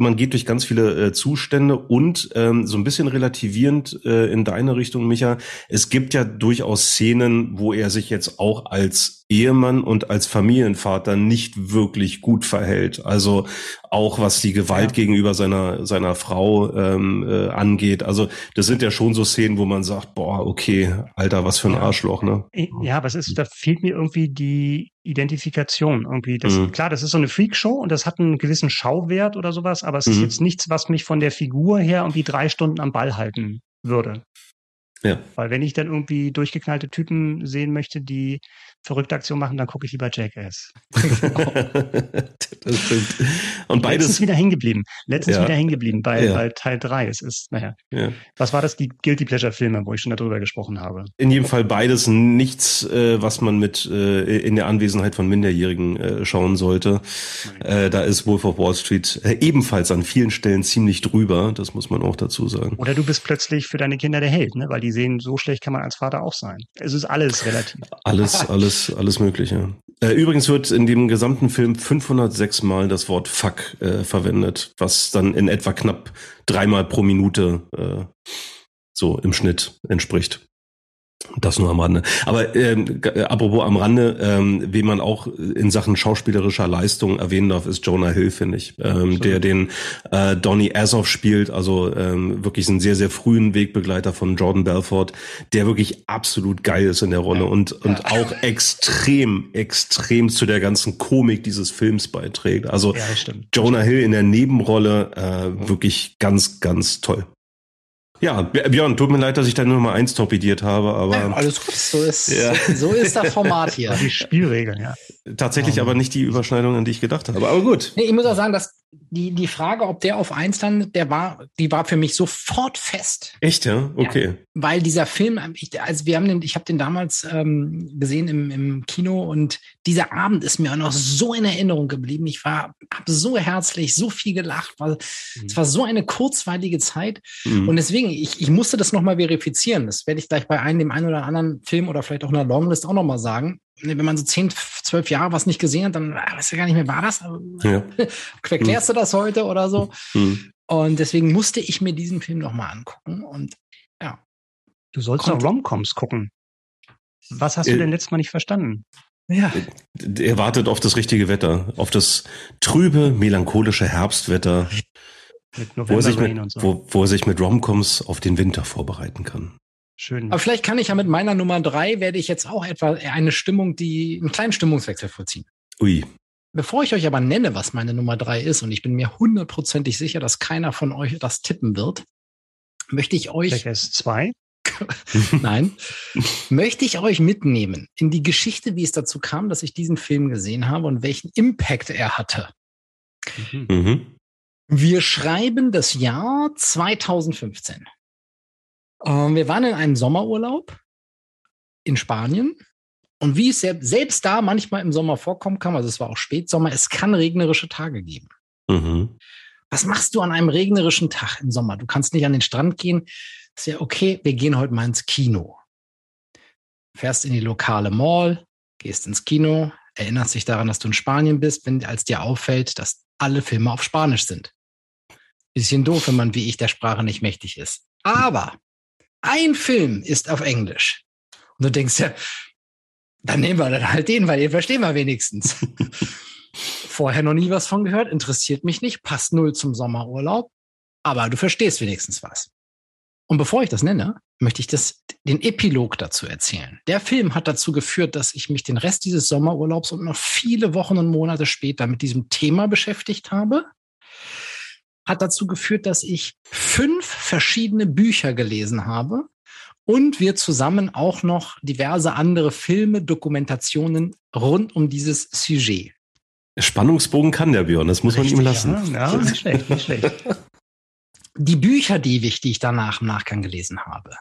man geht durch ganz viele äh, Zustände und ähm, so ein bisschen relativierend äh, in deine Richtung, Micha. Es gibt ja durchaus Szenen, wo er sich jetzt auch als Ehemann und als Familienvater nicht wirklich gut verhält. Also auch was die Gewalt ja. gegenüber seiner seiner Frau ähm, äh, angeht. Also das sind ja schon so Szenen, wo man sagt, boah, okay, Alter, was für ein Arschloch, ne? Ja, aber es ist, da fehlt mir irgendwie die Identifikation irgendwie. Das, mhm. Klar, das ist so eine Freakshow und das hat einen gewissen Schauwert oder sowas, aber es mhm. ist jetzt nichts, was mich von der Figur her irgendwie drei Stunden am Ball halten würde. Ja. Weil wenn ich dann irgendwie durchgeknallte Typen sehen möchte, die verrückte Aktion machen, dann gucke ich lieber Jackass. das stimmt. Und beides. Letztens wieder hängen geblieben. Letztens ja. wieder hängen geblieben bei, ja. bei Teil 3. Es ist, naja. Ja. Was war das? Die Guilty Pleasure Filme, wo ich schon darüber gesprochen habe. In jedem Fall beides nichts, äh, was man mit äh, in der Anwesenheit von Minderjährigen äh, schauen sollte. Äh, da ist Wolf of Wall Street äh, ebenfalls an vielen Stellen ziemlich drüber. Das muss man auch dazu sagen. Oder du bist plötzlich für deine Kinder der Held, ne? Weil die sehen, so schlecht kann man als Vater auch sein. Es ist alles relativ. Alles, alles alles, alles Mögliche. Äh, übrigens wird in dem gesamten Film 506 Mal das Wort Fuck äh, verwendet, was dann in etwa knapp dreimal pro Minute äh, so im Schnitt entspricht. Das nur am Rande. Aber ähm, äh, apropos am Rande, ähm, wen man auch in Sachen schauspielerischer Leistung erwähnen darf, ist Jonah Hill, finde ich, ähm, der den äh, Donny Azoff spielt, also ähm, wirklich einen sehr, sehr frühen Wegbegleiter von Jordan Belfort, der wirklich absolut geil ist in der Rolle ja. und, und ja. auch extrem, extrem zu der ganzen Komik dieses Films beiträgt. Also ja, Jonah Hill in der Nebenrolle äh, wirklich ganz, ganz toll. Ja, Björn, tut mir leid, dass ich da nur mal eins torpediert habe, aber. Ja, alles gut, so ist, ja. so ist das Format hier. Die Spielregeln, ja. Tatsächlich um. aber nicht die Überschneidung, an die ich gedacht habe, aber gut. Nee, ich muss auch sagen, dass die, die Frage, ob der auf eins landet, der war, die war für mich sofort fest. Echt, ja? Okay. Ja, weil dieser Film, ich, also wir haben den, ich habe den damals ähm, gesehen im, im Kino und dieser Abend ist mir auch noch so in Erinnerung geblieben. Ich war hab so herzlich, so viel gelacht, weil mhm. es war so eine kurzweilige Zeit. Mhm. Und deswegen, ich, ich musste das nochmal verifizieren. Das werde ich gleich bei einem, dem einen oder anderen Film oder vielleicht auch einer Longlist auch nochmal sagen wenn man so zehn, zwölf Jahre was nicht gesehen hat, dann ah, weißt du gar nicht mehr, war das? Ja. Erklärst du das heute oder so? Mhm. Und deswegen musste ich mir diesen Film nochmal angucken. Und ja. Du sollst doch Romcoms gucken. Was hast du äh, denn letztes Mal nicht verstanden? Ja. Er wartet auf das richtige Wetter, auf das trübe, melancholische Herbstwetter, wo er, sich mit, so. wo, wo er sich mit Romcoms auf den Winter vorbereiten kann. Schön. Aber vielleicht kann ich ja mit meiner Nummer drei, werde ich jetzt auch etwa eine Stimmung, die, einen kleinen Stimmungswechsel vollziehen. Ui. Bevor ich euch aber nenne, was meine Nummer drei ist, und ich bin mir hundertprozentig sicher, dass keiner von euch das tippen wird, möchte ich euch. Vielleicht zwei? Nein. möchte ich euch mitnehmen in die Geschichte, wie es dazu kam, dass ich diesen Film gesehen habe und welchen Impact er hatte. Mhm. mhm. Wir schreiben das Jahr 2015. Ähm, wir waren in einem Sommerurlaub in Spanien. Und wie es selbst, da manchmal im Sommer vorkommen kann, also es war auch Spätsommer, es kann regnerische Tage geben. Mhm. Was machst du an einem regnerischen Tag im Sommer? Du kannst nicht an den Strand gehen. Ist ja okay, wir gehen heute mal ins Kino. Fährst in die lokale Mall, gehst ins Kino, erinnerst dich daran, dass du in Spanien bist, wenn als dir auffällt, dass alle Filme auf Spanisch sind. Bisschen doof, wenn man wie ich der Sprache nicht mächtig ist. Aber ein Film ist auf Englisch. Und du denkst ja, dann nehmen wir dann halt den, weil den verstehen wir wenigstens. Vorher noch nie was von gehört, interessiert mich nicht, passt null zum Sommerurlaub, aber du verstehst wenigstens was. Und bevor ich das nenne, möchte ich das, den Epilog dazu erzählen. Der Film hat dazu geführt, dass ich mich den Rest dieses Sommerurlaubs und noch viele Wochen und Monate später mit diesem Thema beschäftigt habe hat dazu geführt, dass ich fünf verschiedene Bücher gelesen habe und wir zusammen auch noch diverse andere Filme, Dokumentationen rund um dieses Sujet. Spannungsbogen kann der Björn, das muss Richtig, man ihm lassen. Ja, ja nicht schlecht, nicht schlecht. Die Bücher, die ich, die ich danach im Nachgang gelesen habe,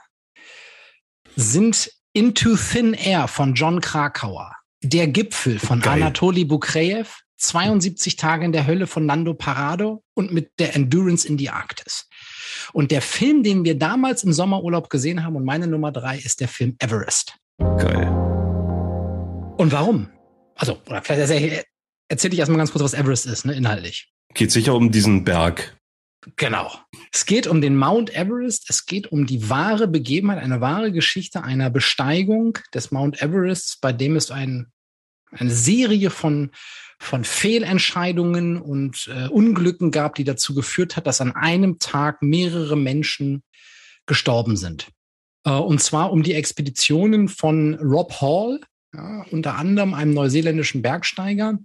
sind Into Thin Air von John Krakauer, Der Gipfel von Geil. Anatoly Bukreev, 72 Tage in der Hölle von Nando Parado und mit der Endurance in die Arktis. Und der Film, den wir damals im Sommerurlaub gesehen haben und meine Nummer drei ist der Film Everest. Geil. Und warum? Also, oder vielleicht erzähle ich erstmal ganz kurz, was Everest ist, ne, inhaltlich. Geht sicher um diesen Berg. Genau. Es geht um den Mount Everest. Es geht um die wahre Begebenheit, eine wahre Geschichte einer Besteigung des Mount Everests, bei dem es ein, eine Serie von von Fehlentscheidungen und äh, Unglücken gab, die dazu geführt hat, dass an einem Tag mehrere Menschen gestorben sind. Äh, und zwar um die Expeditionen von Rob Hall, ja, unter anderem einem neuseeländischen Bergsteiger,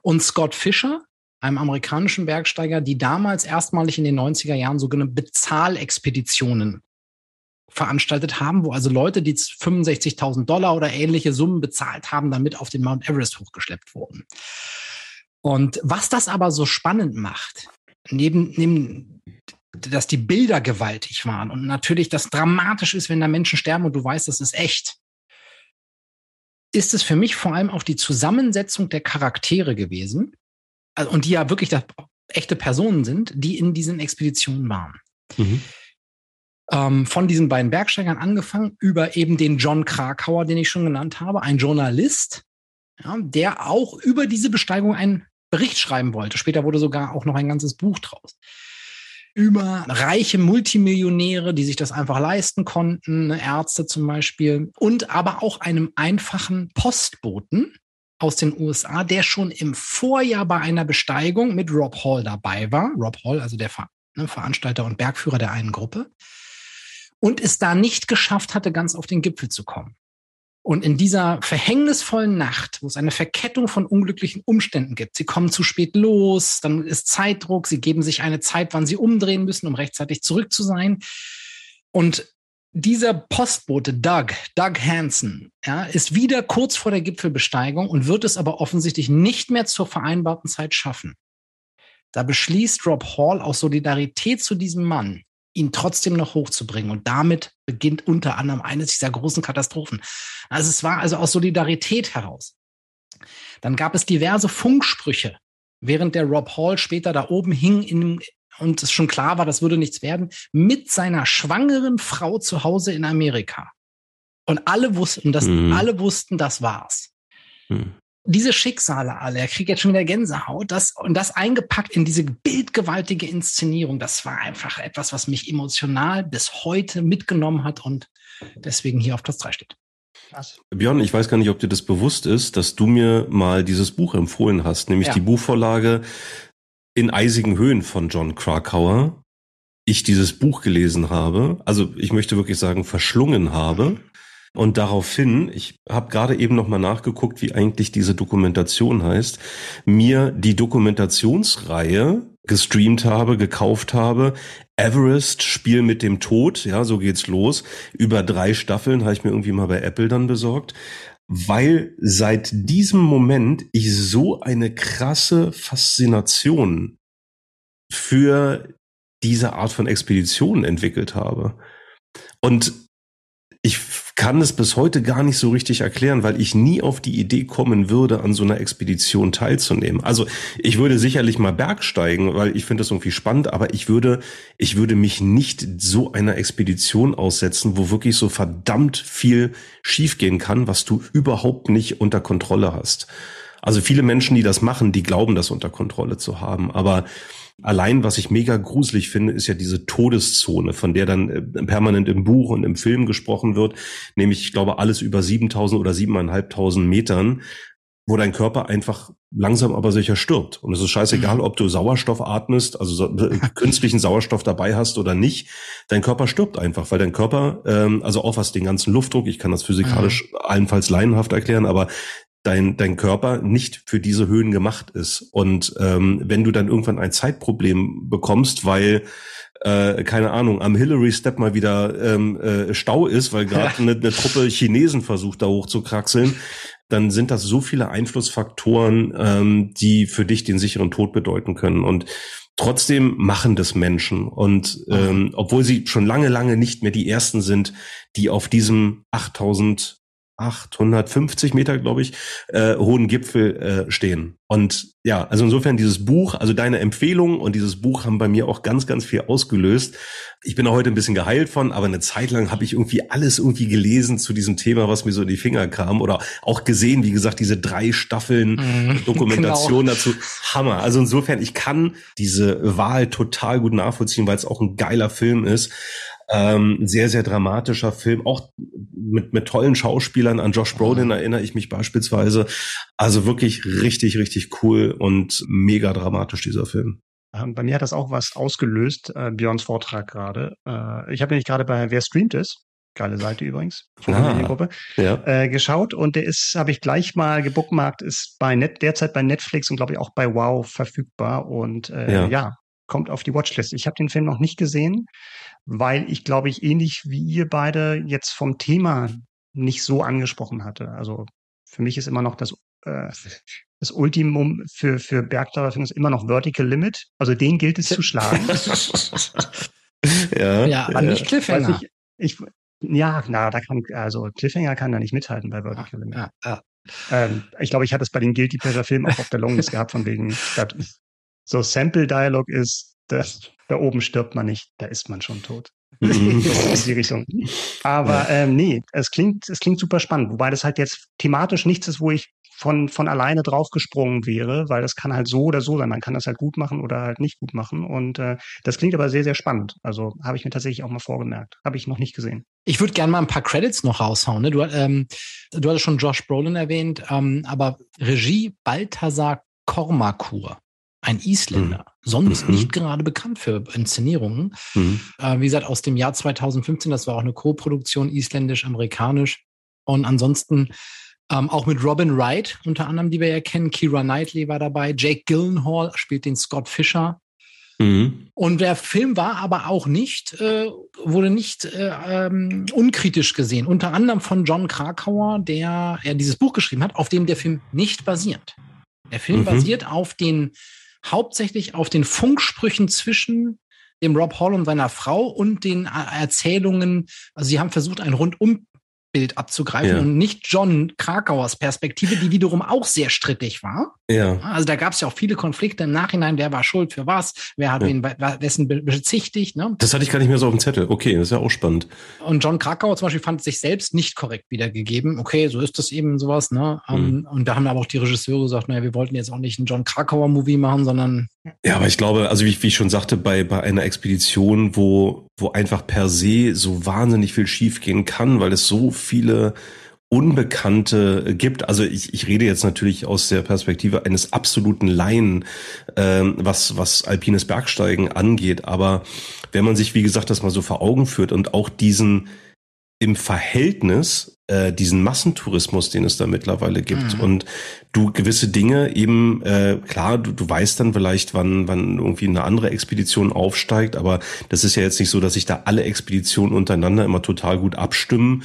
und Scott Fisher, einem amerikanischen Bergsteiger, die damals erstmalig in den 90er Jahren sogenannte Bezahlexpeditionen veranstaltet haben, wo also Leute, die 65.000 Dollar oder ähnliche Summen bezahlt haben, damit auf den Mount Everest hochgeschleppt wurden. Und was das aber so spannend macht, neben, neben dass die Bilder gewaltig waren und natürlich das dramatisch ist, wenn da Menschen sterben und du weißt, das ist echt, ist es für mich vor allem auch die Zusammensetzung der Charaktere gewesen also, und die ja wirklich echte Personen sind, die in diesen Expeditionen waren. Mhm ähm, von diesen beiden Bergsteigern angefangen über eben den John Krakauer, den ich schon genannt habe, ein Journalist, ja, der auch über diese Besteigung einen Bericht schreiben wollte. Später wurde sogar auch noch ein ganzes Buch draus. Über reiche Multimillionäre, die sich das einfach leisten konnten, ne, Ärzte zum Beispiel, und aber auch einem einfachen Postboten aus den USA, der schon im Vorjahr bei einer Besteigung mit Rob Hall dabei war. Rob Hall, also der Ver ne, Veranstalter und Bergführer der einen Gruppe. Und es da nicht geschafft hatte, ganz auf den Gipfel zu kommen. Und in dieser verhängnisvollen Nacht, wo es eine Verkettung von unglücklichen Umständen gibt, sie kommen zu spät los, dann ist Zeitdruck, sie geben sich eine Zeit, wann sie umdrehen müssen, um rechtzeitig zurück zu sein. Und dieser Postbote Doug, Doug Hansen, ja, ist wieder kurz vor der Gipfelbesteigung und wird es aber offensichtlich nicht mehr zur vereinbarten Zeit schaffen. Da beschließt Rob Hall aus Solidarität zu diesem Mann, ihn trotzdem noch hochzubringen. Und damit beginnt unter anderem eines dieser großen Katastrophen. Also es war also aus Solidarität heraus. Dann gab es diverse Funksprüche, während der Rob Hall später da oben hing in, und es schon klar war, das würde nichts werden, mit seiner schwangeren Frau zu Hause in Amerika. Und alle wussten, das, mhm. alle wussten, das war's. Mhm diese Schicksale alle, er kriegt jetzt schon wieder Gänsehaut, das, und das eingepackt in diese bildgewaltige Inszenierung, das war einfach etwas, was mich emotional bis heute mitgenommen hat und deswegen hier auf Platz 3 steht. Krass. Björn, ich weiß gar nicht, ob dir das bewusst ist, dass du mir mal dieses Buch empfohlen hast, nämlich ja. die Buchvorlage in eisigen Höhen von John Krakauer. Ich dieses Buch gelesen habe, also ich möchte wirklich sagen, verschlungen habe und daraufhin, ich habe gerade eben noch mal nachgeguckt, wie eigentlich diese Dokumentation heißt, mir die Dokumentationsreihe gestreamt habe, gekauft habe. Everest, Spiel mit dem Tod, ja, so geht's los. Über drei Staffeln habe ich mir irgendwie mal bei Apple dann besorgt weil seit diesem Moment ich so eine krasse Faszination für diese Art von Expeditionen entwickelt habe. Und ich kann es bis heute gar nicht so richtig erklären, weil ich nie auf die Idee kommen würde, an so einer Expedition teilzunehmen. Also ich würde sicherlich mal Bergsteigen, weil ich finde das irgendwie spannend, aber ich würde, ich würde mich nicht so einer Expedition aussetzen, wo wirklich so verdammt viel schiefgehen kann, was du überhaupt nicht unter Kontrolle hast. Also viele Menschen, die das machen, die glauben, das unter Kontrolle zu haben, aber Allein, was ich mega gruselig finde, ist ja diese Todeszone, von der dann äh, permanent im Buch und im Film gesprochen wird, nämlich, ich glaube, alles über 7000 oder 7500 Metern, wo dein Körper einfach langsam aber sicher stirbt. Und es ist scheißegal, mhm. ob du Sauerstoff atmest, also äh, künstlichen Sauerstoff dabei hast oder nicht. Dein Körper stirbt einfach, weil dein Körper, ähm, also auch was den ganzen Luftdruck, ich kann das physikalisch mhm. allenfalls laienhaft erklären, aber dein, dein Körper nicht für diese Höhen gemacht ist. Und ähm, wenn du dann irgendwann ein Zeitproblem bekommst, weil äh, keine Ahnung, am Hillary Step mal wieder ähm, äh, Stau ist, weil gerade eine, eine Truppe Chinesen versucht, da hochzukraxeln, dann sind das so viele Einflussfaktoren, ähm, die für dich den sicheren Tod bedeuten können. Und trotzdem machen das Menschen. Und ähm, obwohl sie schon lange, lange nicht mehr die ersten sind, die auf diesem 8000 850 Meter, glaube ich, äh, hohen Gipfel äh, stehen. Und ja, also insofern dieses Buch, also deine Empfehlung und dieses Buch haben bei mir auch ganz, ganz viel ausgelöst. Ich bin auch heute ein bisschen geheilt von, aber eine Zeit lang habe ich irgendwie alles irgendwie gelesen zu diesem Thema, was mir so in die Finger kam oder auch gesehen, wie gesagt, diese drei Staffeln mhm, Dokumentation genau. dazu. Hammer. Also insofern, ich kann diese Wahl total gut nachvollziehen, weil es auch ein geiler Film ist. Ähm, sehr, sehr dramatischer Film, auch mit, mit tollen Schauspielern. An Josh Brolin erinnere ich mich beispielsweise. Also wirklich richtig, richtig cool und mega dramatisch, dieser Film. Ähm, bei mir hat das auch was ausgelöst, äh, Björns Vortrag gerade. Äh, ich habe nämlich gerade bei Wer streamt ist, geile Seite übrigens, von der ah, Mediengruppe, ja. äh, geschaut und der ist, habe ich gleich mal gebookmarkt, ist bei Net, derzeit bei Netflix und glaube ich auch bei Wow verfügbar und äh, ja. ja, kommt auf die Watchlist. Ich habe den Film noch nicht gesehen, weil ich, glaube ich, ähnlich wie ihr beide jetzt vom Thema nicht so angesprochen hatte. Also für mich ist immer noch das, äh, das Ultimum für, für Bergdauer ist immer noch Vertical Limit. Also den gilt es zu schlagen. ja, ja, aber ja. nicht Cliffhanger. Ich, ich, ja, na, da kann, also Cliffhanger kann da nicht mithalten bei Vertical Limit. Ja, ja. Ähm, ich glaube, ich hatte es bei den Guilty Pleasure Filmen auch auf der Longlist gehabt, von wegen, so Sample Dialog ist, das, da oben stirbt man nicht, da ist man schon tot. die Richtung. Aber ähm, nee, es klingt, es klingt super spannend, wobei das halt jetzt thematisch nichts ist, wo ich von, von alleine draufgesprungen wäre, weil das kann halt so oder so sein. Man kann das halt gut machen oder halt nicht gut machen. Und äh, das klingt aber sehr, sehr spannend. Also habe ich mir tatsächlich auch mal vorgemerkt. Habe ich noch nicht gesehen. Ich würde gerne mal ein paar Credits noch raushauen. Ne? Du, ähm, du hattest schon Josh Brolin erwähnt, ähm, aber Regie Balthasar Kormakur ein Isländer, mhm. sonst mhm. nicht gerade bekannt für Inszenierungen. Mhm. Äh, wie gesagt, aus dem Jahr 2015, das war auch eine Co-Produktion, isländisch-amerikanisch. Und ansonsten ähm, auch mit Robin Wright, unter anderem, die wir ja kennen. Kira Knightley war dabei. Jake Gyllenhaal spielt den Scott Fisher. Mhm. Und der Film war aber auch nicht, äh, wurde nicht äh, ähm, unkritisch gesehen. Unter anderem von John Krakauer, der ja dieses Buch geschrieben hat, auf dem der Film nicht basiert. Der Film mhm. basiert auf den hauptsächlich auf den Funksprüchen zwischen dem Rob Hall und seiner Frau und den Erzählungen. Also sie haben versucht, ein rundum Bild abzugreifen ja. und nicht John Krakauers Perspektive, die wiederum auch sehr strittig war. Ja. Also da gab es ja auch viele Konflikte im Nachhinein, wer war schuld für was, wer hat ja. wen wessen bezichtigt. Ne? Das hatte ich gar nicht mehr so auf dem Zettel. Okay, das ist ja auch spannend. Und John Krakauer zum Beispiel fand sich selbst nicht korrekt wiedergegeben. Okay, so ist das eben sowas. Ne? Mhm. Und da haben aber auch die Regisseure gesagt, naja, wir wollten jetzt auch nicht einen John Krakauer-Movie machen, sondern ja, aber ich glaube, also wie, wie ich schon sagte, bei, bei einer Expedition, wo, wo einfach per se so wahnsinnig viel schiefgehen kann, weil es so viele Unbekannte gibt. Also ich, ich rede jetzt natürlich aus der Perspektive eines absoluten Laien, ähm, was, was alpines Bergsteigen angeht. Aber wenn man sich, wie gesagt, das mal so vor Augen führt und auch diesen im Verhältnis äh, diesen Massentourismus, den es da mittlerweile gibt. Mhm. Und du gewisse Dinge eben, äh, klar, du, du weißt dann vielleicht, wann, wann irgendwie eine andere Expedition aufsteigt, aber das ist ja jetzt nicht so, dass sich da alle Expeditionen untereinander immer total gut abstimmen.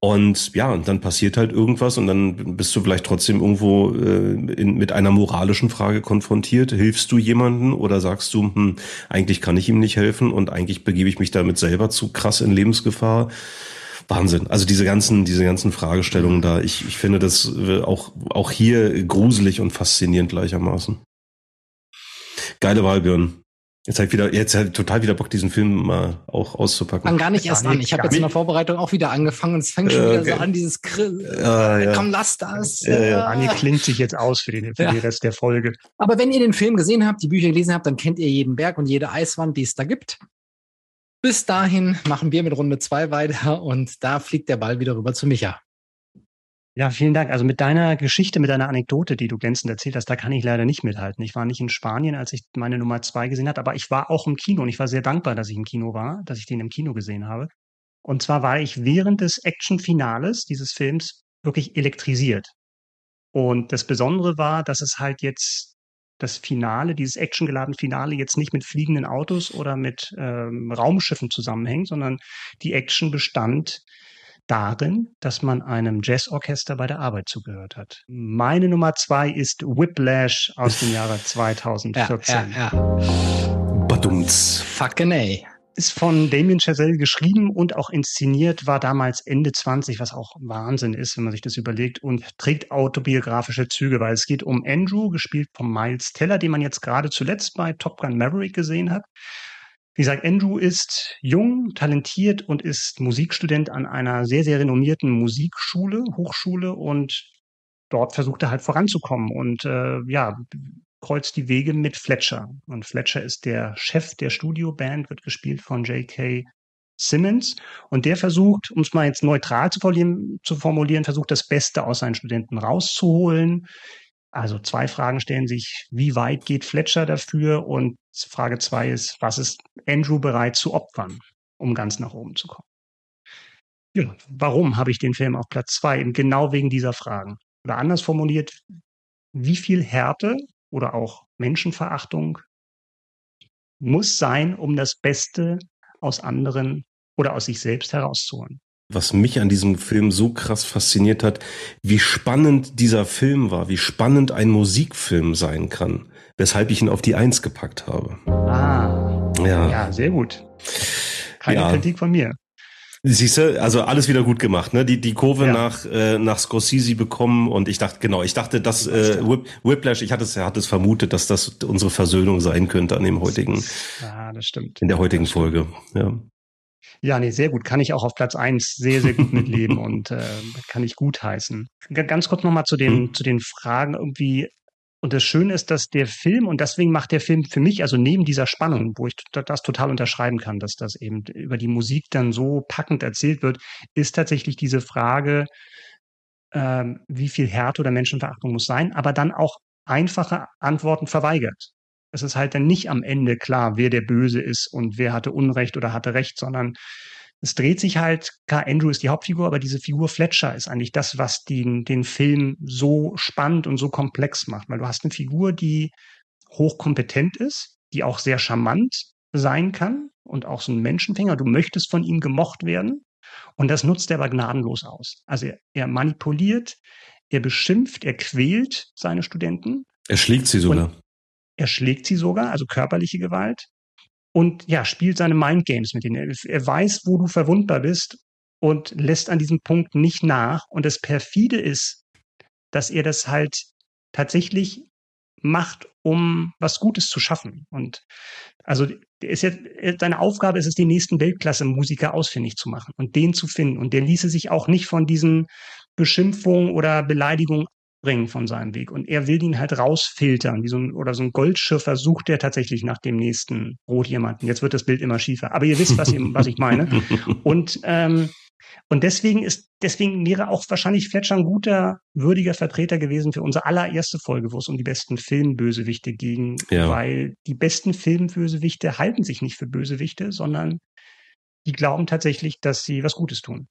Und ja, und dann passiert halt irgendwas und dann bist du vielleicht trotzdem irgendwo äh, in, mit einer moralischen Frage konfrontiert. Hilfst du jemanden oder sagst du, hm, eigentlich kann ich ihm nicht helfen und eigentlich begebe ich mich damit selber zu krass in Lebensgefahr? Wahnsinn. Also diese ganzen, diese ganzen Fragestellungen da, ich, ich finde das äh, auch, auch hier gruselig und faszinierend gleichermaßen. Geile Wahl, Björn. Jetzt halt wieder, jetzt halt total wieder Bock, diesen Film mal auch auszupacken. Fang gar nicht erst an. Ich habe jetzt in der Vorbereitung auch wieder angefangen und es fängt schon wieder okay. so an, dieses Grill. Ja, ja. Komm, lass das. Ja, ja. Anni klingt sich jetzt aus für den, für den Rest der Folge. Aber wenn ihr den Film gesehen habt, die Bücher gelesen habt, dann kennt ihr jeden Berg und jede Eiswand, die es da gibt. Bis dahin machen wir mit Runde zwei weiter und da fliegt der Ball wieder rüber zu Micha. Ja, vielen Dank. Also mit deiner Geschichte, mit deiner Anekdote, die du glänzend erzählt hast, da kann ich leider nicht mithalten. Ich war nicht in Spanien, als ich meine Nummer zwei gesehen habe, aber ich war auch im Kino und ich war sehr dankbar, dass ich im Kino war, dass ich den im Kino gesehen habe. Und zwar war ich während des Action-Finales dieses Films wirklich elektrisiert. Und das Besondere war, dass es halt jetzt das Finale, dieses actiongeladene Finale jetzt nicht mit fliegenden Autos oder mit ähm, Raumschiffen zusammenhängt, sondern die Action bestand darin, dass man einem Jazzorchester bei der Arbeit zugehört hat. Meine Nummer zwei ist Whiplash aus dem Jahre 2014. ja, ja, ja. Badumts. Fucking A ist von Damien Chazelle geschrieben und auch inszeniert, war damals Ende 20, was auch Wahnsinn ist, wenn man sich das überlegt, und trägt autobiografische Züge, weil es geht um Andrew, gespielt von Miles Teller, den man jetzt gerade zuletzt bei Top Gun Maverick gesehen hat. Wie gesagt, Andrew ist jung, talentiert und ist Musikstudent an einer sehr, sehr renommierten Musikschule, Hochschule und dort versucht er halt voranzukommen und äh, ja, kreuzt die Wege mit Fletcher. Und Fletcher ist der Chef der Studioband, wird gespielt von J.K. Simmons. Und der versucht, um es mal jetzt neutral zu formulieren, zu formulieren, versucht das Beste aus seinen Studenten rauszuholen. Also zwei Fragen stellen sich, wie weit geht Fletcher dafür? Und Frage zwei ist, was ist Andrew bereit zu opfern, um ganz nach oben zu kommen? Ja, warum habe ich den Film auf Platz zwei? Genau wegen dieser Fragen. Oder anders formuliert, wie viel Härte oder auch Menschenverachtung muss sein, um das Beste aus anderen oder aus sich selbst herauszuholen. Was mich an diesem Film so krass fasziniert hat, wie spannend dieser Film war, wie spannend ein Musikfilm sein kann, weshalb ich ihn auf die Eins gepackt habe. Ah, ja, ja sehr gut. Keine ja. Kritik von mir. Siehst du, also alles wieder gut gemacht, ne? Die die Kurve ja. nach äh, nach Scorsese bekommen und ich dachte genau, ich dachte, dass äh, Whip, Whiplash, ich hatte es, er hat es vermutet, dass das unsere Versöhnung sein könnte an dem heutigen. Ja, das stimmt. In der heutigen Folge, ja. Ja, nee, sehr gut. Kann ich auch auf Platz eins sehr, sehr gut mitleben und äh, kann ich gut heißen. Ganz kurz nochmal zu den, hm. zu den Fragen irgendwie. Und das Schöne ist, dass der Film, und deswegen macht der Film für mich, also neben dieser Spannung, wo ich das total unterschreiben kann, dass das eben über die Musik dann so packend erzählt wird, ist tatsächlich diese Frage, ähm, wie viel Härte oder Menschenverachtung muss sein, aber dann auch einfache Antworten verweigert. Es ist halt dann nicht am Ende klar, wer der Böse ist und wer hatte Unrecht oder hatte Recht, sondern es dreht sich halt, klar, Andrew ist die Hauptfigur, aber diese Figur Fletcher ist eigentlich das, was den, den Film so spannend und so komplex macht. Weil du hast eine Figur, die hochkompetent ist, die auch sehr charmant sein kann und auch so ein Menschenfänger. Du möchtest von ihm gemocht werden. Und das nutzt er aber gnadenlos aus. Also er, er manipuliert, er beschimpft, er quält seine Studenten. Er schlägt sie sogar. Und er schlägt sie sogar, also körperliche Gewalt. Und ja, spielt seine Mindgames mit ihnen. Er weiß, wo du verwundbar bist und lässt an diesem Punkt nicht nach. Und das perfide ist, dass er das halt tatsächlich macht, um was Gutes zu schaffen. Und also ist jetzt, seine Aufgabe ist es, den nächsten Weltklasse-Musiker ausfindig zu machen und den zu finden. Und der ließe sich auch nicht von diesen Beschimpfungen oder Beleidigungen bringen von seinem Weg. Und er will ihn halt rausfiltern, wie so ein, oder so ein Goldschiffer sucht er tatsächlich nach dem nächsten Rotdiamanten. Jetzt wird das Bild immer schiefer. Aber ihr wisst, was, ihr, was ich meine. Und, ähm, und deswegen ist, deswegen wäre auch wahrscheinlich Fletcher ein guter, würdiger Vertreter gewesen für unsere allererste Folge, wo es um die besten Filmbösewichte ging, ja. weil die besten Filmbösewichte halten sich nicht für Bösewichte, sondern die glauben tatsächlich, dass sie was Gutes tun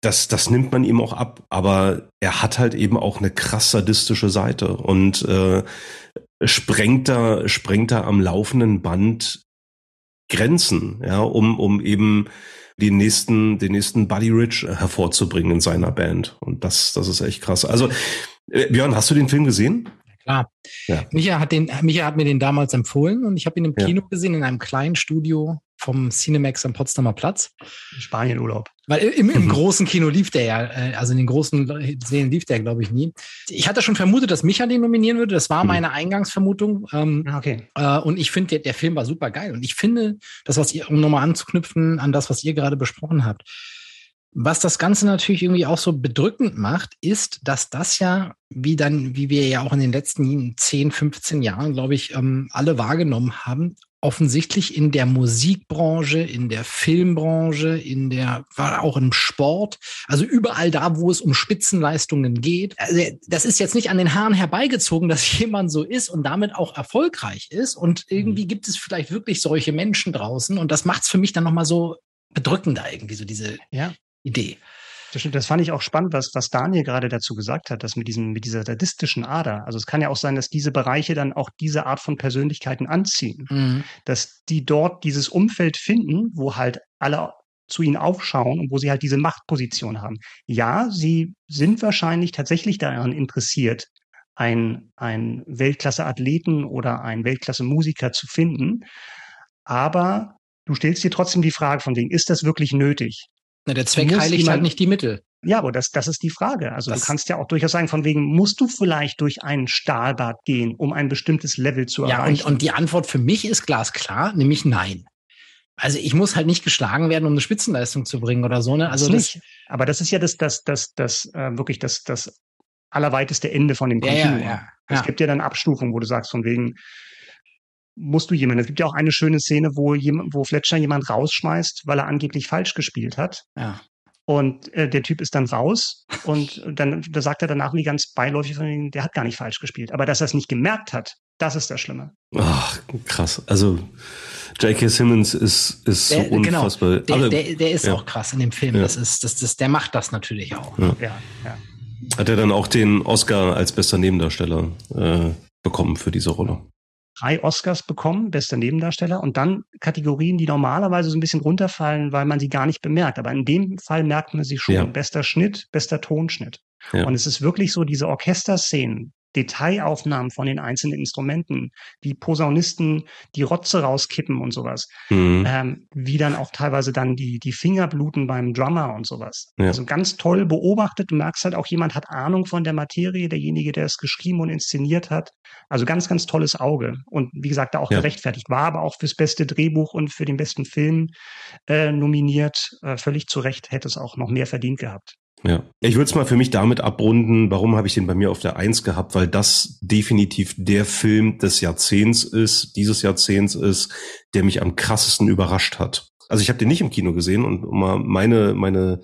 das, das nimmt man ihm auch ab. Aber er hat halt eben auch eine krass sadistische Seite und äh, sprengt da, sprengt da am laufenden Band Grenzen, ja, um, um eben den nächsten, den nächsten Buddy Rich hervorzubringen in seiner Band. Und das, das ist echt krass. Also, äh, Björn, hast du den Film gesehen? Klar. Ja. Micha hat den, Micha hat mir den damals empfohlen und ich habe ihn im Kino ja. gesehen in einem kleinen Studio vom Cinemax am Potsdamer Platz. Spanienurlaub. Weil im, im mhm. großen Kino lief der ja, äh, also in den großen Szenen lief der, glaube ich, nie. Ich hatte schon vermutet, dass Micha den nominieren würde. Das war mhm. meine Eingangsvermutung. Ähm, ah, okay. Äh, und ich finde, der, der Film war super geil. Und ich finde, das, was ihr, um nochmal anzuknüpfen an das, was ihr gerade besprochen habt, was das Ganze natürlich irgendwie auch so bedrückend macht, ist, dass das ja, wie dann, wie wir ja auch in den letzten 10, 15 Jahren, glaube ich, ähm, alle wahrgenommen haben, offensichtlich in der Musikbranche, in der Filmbranche, in der, war auch im Sport, also überall da, wo es um Spitzenleistungen geht. Also das ist jetzt nicht an den Haaren herbeigezogen, dass jemand so ist und damit auch erfolgreich ist. Und irgendwie mhm. gibt es vielleicht wirklich solche Menschen draußen. Und das macht es für mich dann nochmal so bedrückender irgendwie, so diese, ja. Idee. Das, das fand ich auch spannend, was, was Daniel gerade dazu gesagt hat, dass mit diesem, mit dieser sadistischen Ader. Also es kann ja auch sein, dass diese Bereiche dann auch diese Art von Persönlichkeiten anziehen. Mhm. Dass die dort dieses Umfeld finden, wo halt alle zu ihnen aufschauen und wo sie halt diese Machtposition haben. Ja, sie sind wahrscheinlich tatsächlich daran interessiert, ein, ein Weltklasse-Athleten oder ein Weltklasse-Musiker zu finden. Aber du stellst dir trotzdem die Frage von wegen, ist das wirklich nötig? Na, der Zweck heiligt halt nicht die Mittel. Ja, aber das, das ist die Frage. Also das du kannst ja auch durchaus sagen, von wegen, musst du vielleicht durch einen Stahlbad gehen, um ein bestimmtes Level zu ja, erreichen? Ja, und, und die Antwort für mich ist glasklar, nämlich nein. Also ich muss halt nicht geschlagen werden, um eine Spitzenleistung zu bringen oder so. Ne? Also das nicht. Aber das ist ja das, das, das, das äh, wirklich das, das allerweiteste Ende von dem Kontinuum. Ja, ja, ja, es gibt ja dann Abstufungen, wo du sagst, von wegen, musst du jemanden. Es gibt ja auch eine schöne Szene, wo, jemand, wo Fletcher jemand rausschmeißt, weil er angeblich falsch gespielt hat. Ja. Und äh, der Typ ist dann raus und dann da sagt er danach wie ganz beiläufig von ihm, der hat gar nicht falsch gespielt. Aber dass er es nicht gemerkt hat, das ist das Schlimme. Ach, krass. Also J.K. Simmons ist, ist der, so genau. unfassbar. Genau, der, der, der ist ja. auch krass in dem Film. Ja. Das ist, das, das, der macht das natürlich auch. Ja. ja, ja. Hat er dann auch den Oscar als bester Nebendarsteller äh, bekommen für diese Rolle? Drei Oscars bekommen, bester Nebendarsteller, und dann Kategorien, die normalerweise so ein bisschen runterfallen, weil man sie gar nicht bemerkt. Aber in dem Fall merkt man sie schon. Ja. Bester Schnitt, bester Tonschnitt. Ja. Und es ist wirklich so, diese Orchesterszenen, Detailaufnahmen von den einzelnen Instrumenten, wie Posaunisten die Rotze rauskippen und sowas, mhm. ähm, wie dann auch teilweise dann die, die Finger bluten beim Drummer und sowas. Ja. Also ganz toll beobachtet. Du merkst halt auch, jemand hat Ahnung von der Materie, derjenige, der es geschrieben und inszeniert hat. Also ganz, ganz tolles Auge. Und wie gesagt, da auch ja. gerechtfertigt. War aber auch fürs beste Drehbuch und für den besten Film äh, nominiert. Äh, völlig zu Recht hätte es auch noch mehr verdient gehabt. Ja, ich würde es mal für mich damit abrunden, warum habe ich den bei mir auf der Eins gehabt, weil das definitiv der Film des Jahrzehnts ist, dieses Jahrzehnts ist, der mich am krassesten überrascht hat. Also ich habe den nicht im Kino gesehen und um mal meine meine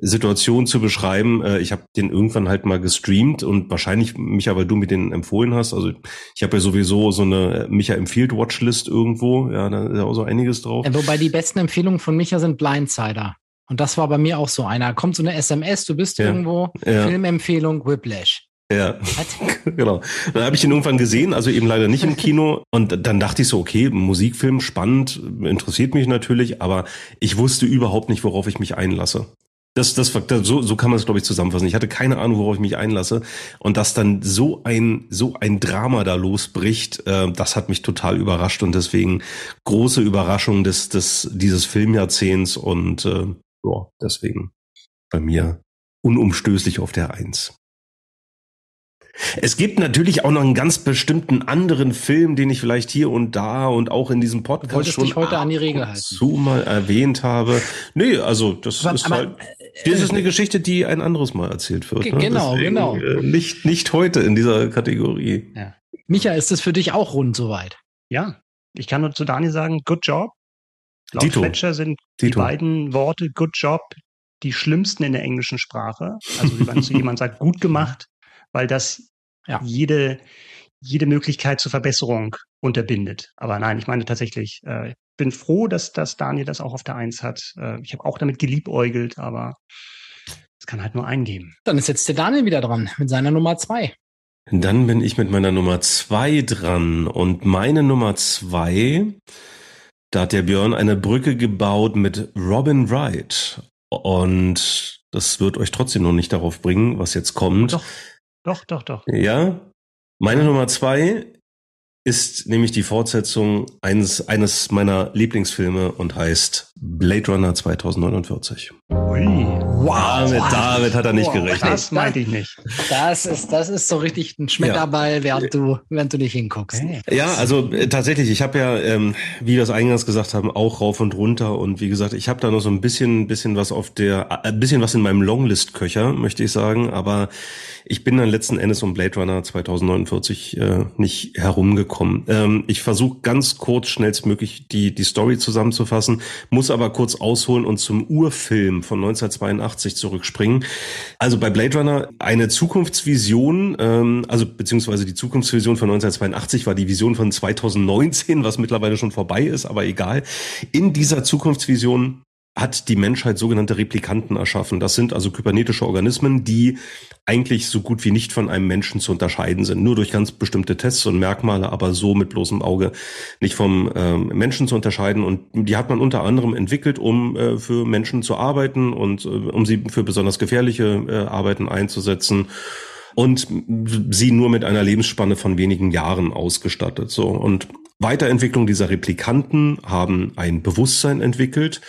Situation zu beschreiben, äh, ich habe den irgendwann halt mal gestreamt und wahrscheinlich Micha, weil du mir den empfohlen hast. Also ich habe ja sowieso so eine Micha empfiehlt Watchlist irgendwo, ja, da ist ja auch so einiges drauf. Ja, wobei die besten Empfehlungen von Micha sind Blindsider. Und das war bei mir auch so einer. Kommt so eine SMS, du bist ja, irgendwo, ja. Filmempfehlung, Whiplash. Ja, genau. Dann habe ich ihn irgendwann gesehen, also eben leider nicht im Kino. Und dann dachte ich so, okay, Musikfilm, spannend, interessiert mich natürlich, aber ich wusste überhaupt nicht, worauf ich mich einlasse. Das, das, so, so kann man es, glaube ich, zusammenfassen. Ich hatte keine Ahnung, worauf ich mich einlasse. Und dass dann so ein, so ein Drama da losbricht, äh, das hat mich total überrascht und deswegen große Überraschung des, des, dieses Filmjahrzehnts und äh, ja, deswegen bei mir unumstößlich auf der Eins. Es gibt natürlich auch noch einen ganz bestimmten anderen Film, den ich vielleicht hier und da und auch in diesem Podcast Wolltest schon dich heute an die Regel halten. zu mal erwähnt habe. Nee, also das aber, ist aber, halt, das ist eine Geschichte, die ein anderes Mal erzählt wird. Ne? Genau, Deswegen, genau. Äh, nicht, nicht heute in dieser Kategorie. Ja. Micha, ist das für dich auch rund soweit? Ja, ich kann nur zu Dani sagen, good job. Laut Dito. Fletcher sind Dito. die beiden Worte Good Job die schlimmsten in der englischen Sprache. Also wie man zu jemand sagt, gut gemacht, weil das ja. jede, jede Möglichkeit zur Verbesserung unterbindet. Aber nein, ich meine tatsächlich, äh, bin froh, dass, dass Daniel das auch auf der Eins hat. Äh, ich habe auch damit geliebäugelt, aber es kann halt nur einen geben. Dann ist jetzt der Daniel wieder dran mit seiner Nummer zwei. Dann bin ich mit meiner Nummer zwei dran und meine Nummer zwei da hat der Björn eine Brücke gebaut mit Robin Wright. Und das wird euch trotzdem noch nicht darauf bringen, was jetzt kommt. Doch, doch, doch, doch. Ja. Meine Nummer zwei ist nämlich die Fortsetzung eines, eines meiner Lieblingsfilme und heißt Blade Runner 2049. Ui. Wow. Damit, damit hat er nicht wow. gerechnet. Das meinte ich nicht. Das ist, das ist so richtig ein Schmetterball, ja. während du, während du nicht hinguckst. Hey. Ja, also äh, tatsächlich, ich habe ja, ähm, wie wir es eingangs gesagt haben, auch rauf und runter und wie gesagt, ich habe da noch so ein bisschen, bisschen was auf der, äh, ein bisschen was in meinem Longlist-Köcher, möchte ich sagen, aber ich bin dann letzten Endes um Blade Runner 2049 äh, nicht herumgekommen. Ähm, ich versuche ganz kurz, schnellstmöglich die, die Story zusammenzufassen, muss aber kurz ausholen und zum Urfilm von 1982 zurückspringen. Also bei Blade Runner eine Zukunftsvision, ähm, also beziehungsweise die Zukunftsvision von 1982 war die Vision von 2019, was mittlerweile schon vorbei ist, aber egal. In dieser Zukunftsvision hat die Menschheit sogenannte Replikanten erschaffen. Das sind also kybernetische Organismen, die eigentlich so gut wie nicht von einem Menschen zu unterscheiden sind. Nur durch ganz bestimmte Tests und Merkmale, aber so mit bloßem Auge nicht vom ähm, Menschen zu unterscheiden. Und die hat man unter anderem entwickelt, um äh, für Menschen zu arbeiten und äh, um sie für besonders gefährliche äh, Arbeiten einzusetzen und sie nur mit einer Lebensspanne von wenigen Jahren ausgestattet. So und Weiterentwicklung dieser Replikanten haben ein Bewusstsein entwickelt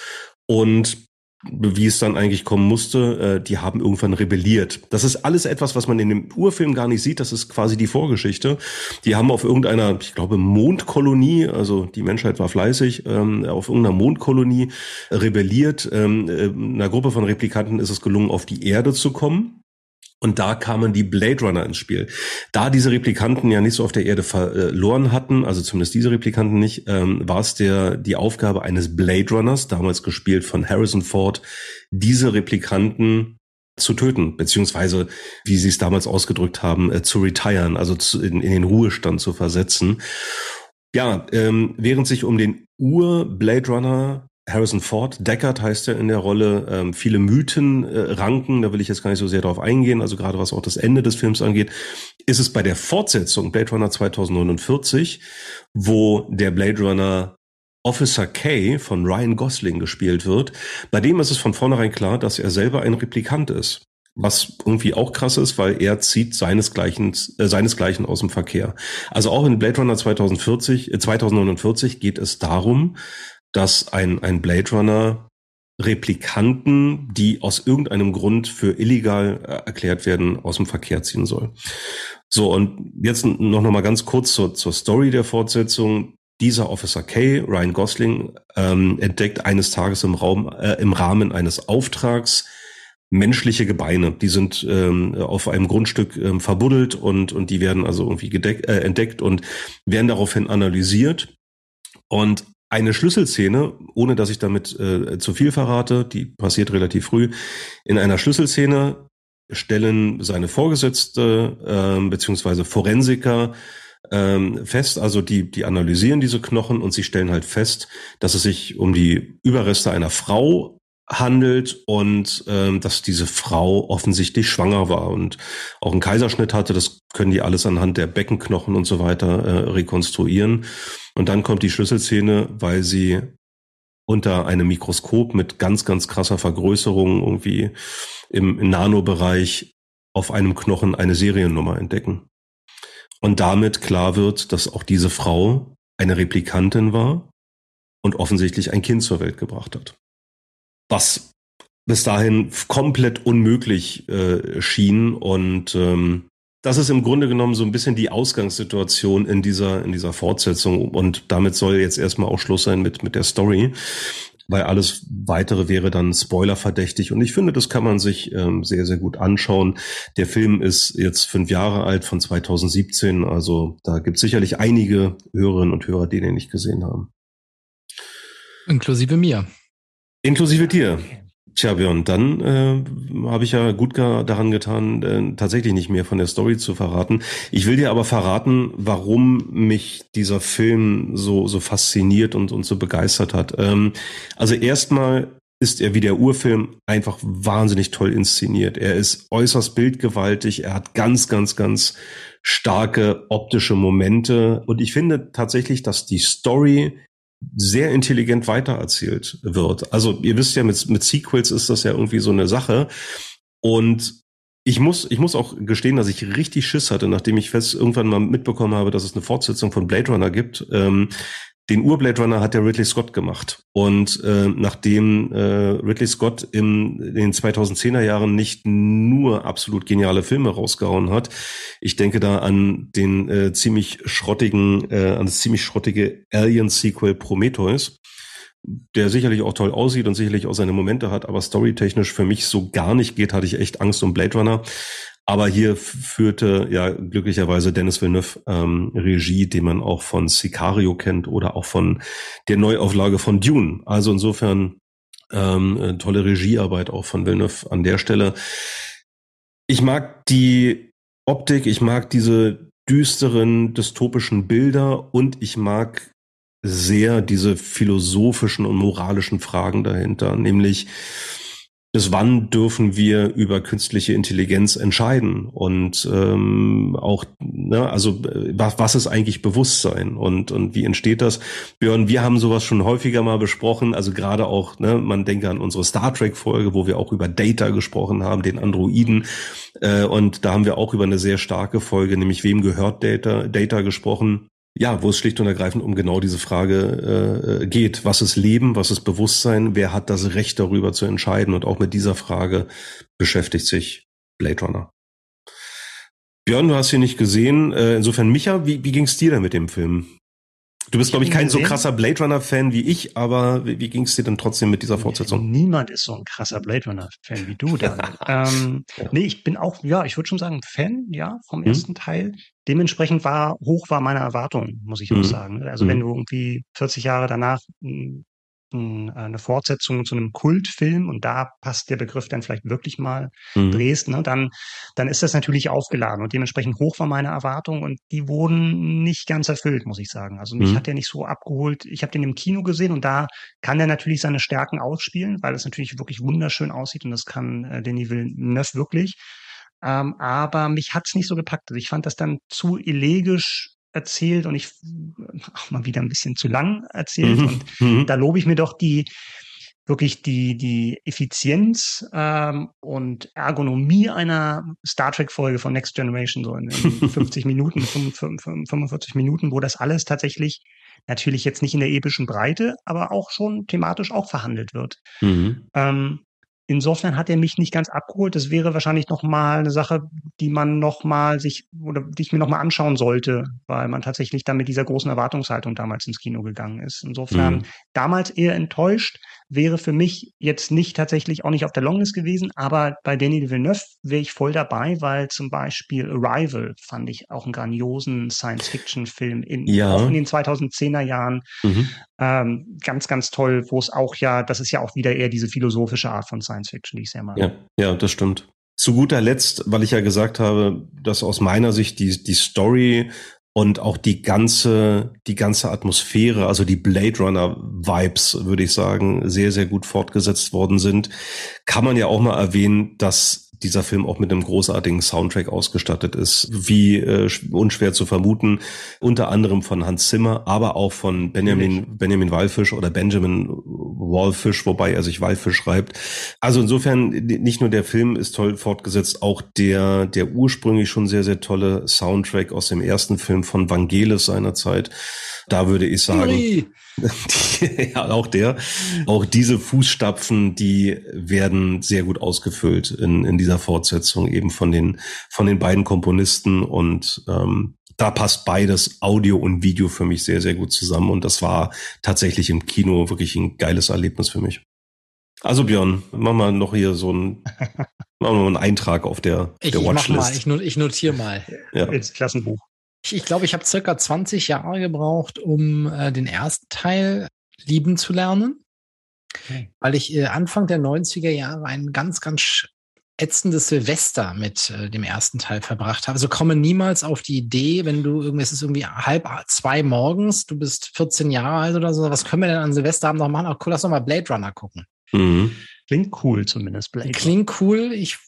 und wie es dann eigentlich kommen musste, äh, die haben irgendwann rebelliert. Das ist alles etwas, was man in dem Urfilm gar nicht sieht. Das ist quasi die Vorgeschichte. Die haben auf irgendeiner, ich glaube, Mondkolonie, also die Menschheit war fleißig, ähm, auf irgendeiner Mondkolonie rebelliert. Ähm, äh, einer Gruppe von Replikanten ist es gelungen, auf die Erde zu kommen. Und da kamen die Blade Runner ins Spiel. Da diese Replikanten ja nicht so auf der Erde verloren hatten, also zumindest diese Replikanten nicht, ähm, war es der die Aufgabe eines Blade Runners, damals gespielt von Harrison Ford, diese Replikanten zu töten, beziehungsweise, wie sie es damals ausgedrückt haben, äh, zu retiren, also zu, in, in den Ruhestand zu versetzen. Ja, ähm, während sich um den Ur-Blade Runner Harrison Ford, Deckard heißt er in der Rolle, ähm, viele Mythen äh, ranken, da will ich jetzt gar nicht so sehr drauf eingehen, also gerade was auch das Ende des Films angeht, ist es bei der Fortsetzung Blade Runner 2049, wo der Blade Runner Officer K von Ryan Gosling gespielt wird. Bei dem ist es von vornherein klar, dass er selber ein Replikant ist. was irgendwie auch krass ist, weil er zieht seinesgleichen, äh, seinesgleichen aus dem Verkehr. Also auch in Blade Runner 2040, äh, 2049 geht es darum, dass ein, ein Blade Runner Replikanten, die aus irgendeinem Grund für illegal äh, erklärt werden, aus dem Verkehr ziehen soll. So, und jetzt noch, noch mal ganz kurz zur, zur Story der Fortsetzung. Dieser Officer K, Ryan Gosling, ähm, entdeckt eines Tages im, Raum, äh, im Rahmen eines Auftrags menschliche Gebeine. Die sind ähm, auf einem Grundstück ähm, verbuddelt und, und die werden also irgendwie gedeck, äh, entdeckt und werden daraufhin analysiert. Und eine Schlüsselszene, ohne dass ich damit äh, zu viel verrate, die passiert relativ früh. In einer Schlüsselszene stellen seine Vorgesetzte äh, beziehungsweise Forensiker ähm, fest, also die, die analysieren diese Knochen und sie stellen halt fest, dass es sich um die Überreste einer Frau handelt und ähm, dass diese Frau offensichtlich schwanger war und auch einen Kaiserschnitt hatte. Das können die alles anhand der Beckenknochen und so weiter äh, rekonstruieren. Und dann kommt die Schlüsselszene, weil sie unter einem Mikroskop mit ganz, ganz krasser Vergrößerung irgendwie im, im Nanobereich auf einem Knochen eine Seriennummer entdecken. Und damit klar wird, dass auch diese Frau eine Replikantin war und offensichtlich ein Kind zur Welt gebracht hat was bis dahin komplett unmöglich äh, schien. Und ähm, das ist im Grunde genommen so ein bisschen die Ausgangssituation in dieser, in dieser Fortsetzung. Und damit soll jetzt erstmal auch Schluss sein mit, mit der Story. Weil alles weitere wäre dann spoilerverdächtig. Und ich finde, das kann man sich ähm, sehr, sehr gut anschauen. Der Film ist jetzt fünf Jahre alt von 2017. Also da gibt es sicherlich einige Hörerinnen und Hörer, die den nicht gesehen haben. Inklusive mir. Inklusive dir. Tja, Björn, dann äh, habe ich ja gut daran getan, äh, tatsächlich nicht mehr von der Story zu verraten. Ich will dir aber verraten, warum mich dieser Film so so fasziniert und, und so begeistert hat. Ähm, also erstmal ist er wie der Urfilm einfach wahnsinnig toll inszeniert. Er ist äußerst bildgewaltig, er hat ganz, ganz, ganz starke optische Momente und ich finde tatsächlich, dass die Story sehr intelligent weitererzählt wird. Also ihr wisst ja, mit, mit Sequels ist das ja irgendwie so eine Sache. Und ich muss, ich muss auch gestehen, dass ich richtig Schiss hatte, nachdem ich fest irgendwann mal mitbekommen habe, dass es eine Fortsetzung von Blade Runner gibt, ähm, den Ur-Blade Runner hat der Ridley Scott gemacht. Und äh, nachdem äh, Ridley Scott im, in den 2010er Jahren nicht nur absolut geniale Filme rausgehauen hat, ich denke da an den äh, ziemlich schrottigen, äh, an das ziemlich schrottige Alien-Sequel Prometheus, der sicherlich auch toll aussieht und sicherlich auch seine Momente hat, aber storytechnisch für mich so gar nicht geht, hatte ich echt Angst um Blade Runner. Aber hier führte ja glücklicherweise Dennis Villeneuve ähm, Regie, den man auch von Sicario kennt oder auch von der Neuauflage von Dune. Also insofern ähm, tolle Regiearbeit auch von Villeneuve an der Stelle. Ich mag die Optik, ich mag diese düsteren, dystopischen Bilder und ich mag sehr diese philosophischen und moralischen Fragen dahinter, nämlich bis wann dürfen wir über künstliche Intelligenz entscheiden? Und ähm, auch ne, also was, was ist eigentlich Bewusstsein? Und und wie entsteht das? Björn wir haben sowas schon häufiger mal besprochen. Also gerade auch ne man denke an unsere Star Trek Folge wo wir auch über Data gesprochen haben den Androiden. Äh, und da haben wir auch über eine sehr starke Folge nämlich wem gehört Data Data gesprochen ja, wo es schlicht und ergreifend um genau diese Frage äh, geht. Was ist Leben? Was ist Bewusstsein? Wer hat das Recht darüber zu entscheiden? Und auch mit dieser Frage beschäftigt sich Blade Runner. Björn, du hast ihn nicht gesehen. Äh, insofern, Micha, wie, wie ging es dir denn mit dem Film? Du bist, glaube ich, kein so krasser Blade Runner-Fan wie ich, aber wie, wie ging es dir denn trotzdem mit dieser Fortsetzung? Niemand ist so ein krasser Blade Runner-Fan wie du, dann. ähm, ja. Nee, ich bin auch, ja, ich würde schon sagen, Fan, ja, vom mhm. ersten Teil. Dementsprechend war, hoch war meine Erwartung, muss ich mhm. auch sagen. Also mhm. wenn du irgendwie 40 Jahre danach hm, eine Fortsetzung zu einem Kultfilm und da passt der Begriff dann vielleicht wirklich mal mhm. drehst, ne, dann, dann ist das natürlich aufgeladen und dementsprechend hoch war meine Erwartung und die wurden nicht ganz erfüllt, muss ich sagen. Also mich mhm. hat der nicht so abgeholt. Ich habe den im Kino gesehen und da kann er natürlich seine Stärken ausspielen, weil es natürlich wirklich wunderschön aussieht und das kann äh, Denis Villeneuve wirklich. Ähm, aber mich hat's nicht so gepackt. Also ich fand das dann zu elegisch erzählt und ich auch mal wieder ein bisschen zu lang erzählt. Mhm. Und mhm. da lobe ich mir doch die, wirklich die, die Effizienz ähm, und Ergonomie einer Star Trek-Folge von Next Generation, so in, in 50 Minuten, 45 Minuten, wo das alles tatsächlich natürlich jetzt nicht in der epischen Breite, aber auch schon thematisch auch verhandelt wird. Mhm. Ähm, Insofern hat er mich nicht ganz abgeholt. Das wäre wahrscheinlich noch mal eine Sache, die man noch mal sich oder die ich mir noch mal anschauen sollte, weil man tatsächlich dann mit dieser großen Erwartungshaltung damals ins Kino gegangen ist. Insofern mhm. damals eher enttäuscht, wäre für mich jetzt nicht tatsächlich auch nicht auf der Longlist gewesen, aber bei Denis Villeneuve wäre ich voll dabei, weil zum Beispiel Arrival fand ich auch einen grandiosen Science-Fiction-Film in, ja. auch in den 2010er Jahren. Mhm. Ähm, ganz, ganz toll, wo es auch ja, das ist ja auch wieder eher diese philosophische Art von Science Fiction, die ich sehr mag. Ja, ja, das stimmt. Zu guter Letzt, weil ich ja gesagt habe, dass aus meiner Sicht die, die Story und auch die ganze, die ganze Atmosphäre, also die Blade Runner Vibes, würde ich sagen, sehr, sehr gut fortgesetzt worden sind, kann man ja auch mal erwähnen, dass dieser Film auch mit einem großartigen Soundtrack ausgestattet ist, wie äh, unschwer zu vermuten, unter anderem von Hans Zimmer, aber auch von Benjamin Benjamin Walfisch oder Benjamin Walfisch, wobei er sich Walfisch schreibt. Also insofern nicht nur der Film ist toll fortgesetzt, auch der der ursprünglich schon sehr sehr tolle Soundtrack aus dem ersten Film von Vangelis seinerzeit. Da würde ich sagen, die, ja, auch der, auch diese Fußstapfen, die werden sehr gut ausgefüllt in, in dieser Fortsetzung eben von den von den beiden Komponisten und ähm, da passt beides Audio und Video für mich sehr sehr gut zusammen und das war tatsächlich im Kino wirklich ein geiles Erlebnis für mich. Also Björn, mach mal noch hier so ein, machen wir mal einen Eintrag auf der, ich, der Watchlist. Ich, mal, ich, ich notiere mal. Ja. Ins Klassenbuch. Ich, ich glaube, ich habe circa 20 Jahre gebraucht, um äh, den ersten Teil lieben zu lernen. Okay. Weil ich äh, Anfang der 90er Jahre ein ganz, ganz ätzendes Silvester mit äh, dem ersten Teil verbracht habe. Also komme niemals auf die Idee, wenn du irgendwie, es ist irgendwie halb zwei morgens, du bist 14 Jahre alt oder so, was können wir denn an Silvesterabend noch machen? Ach cool, lass doch mal Blade Runner gucken. Mhm. Klingt cool zumindest, Blade Klingt cool. Ich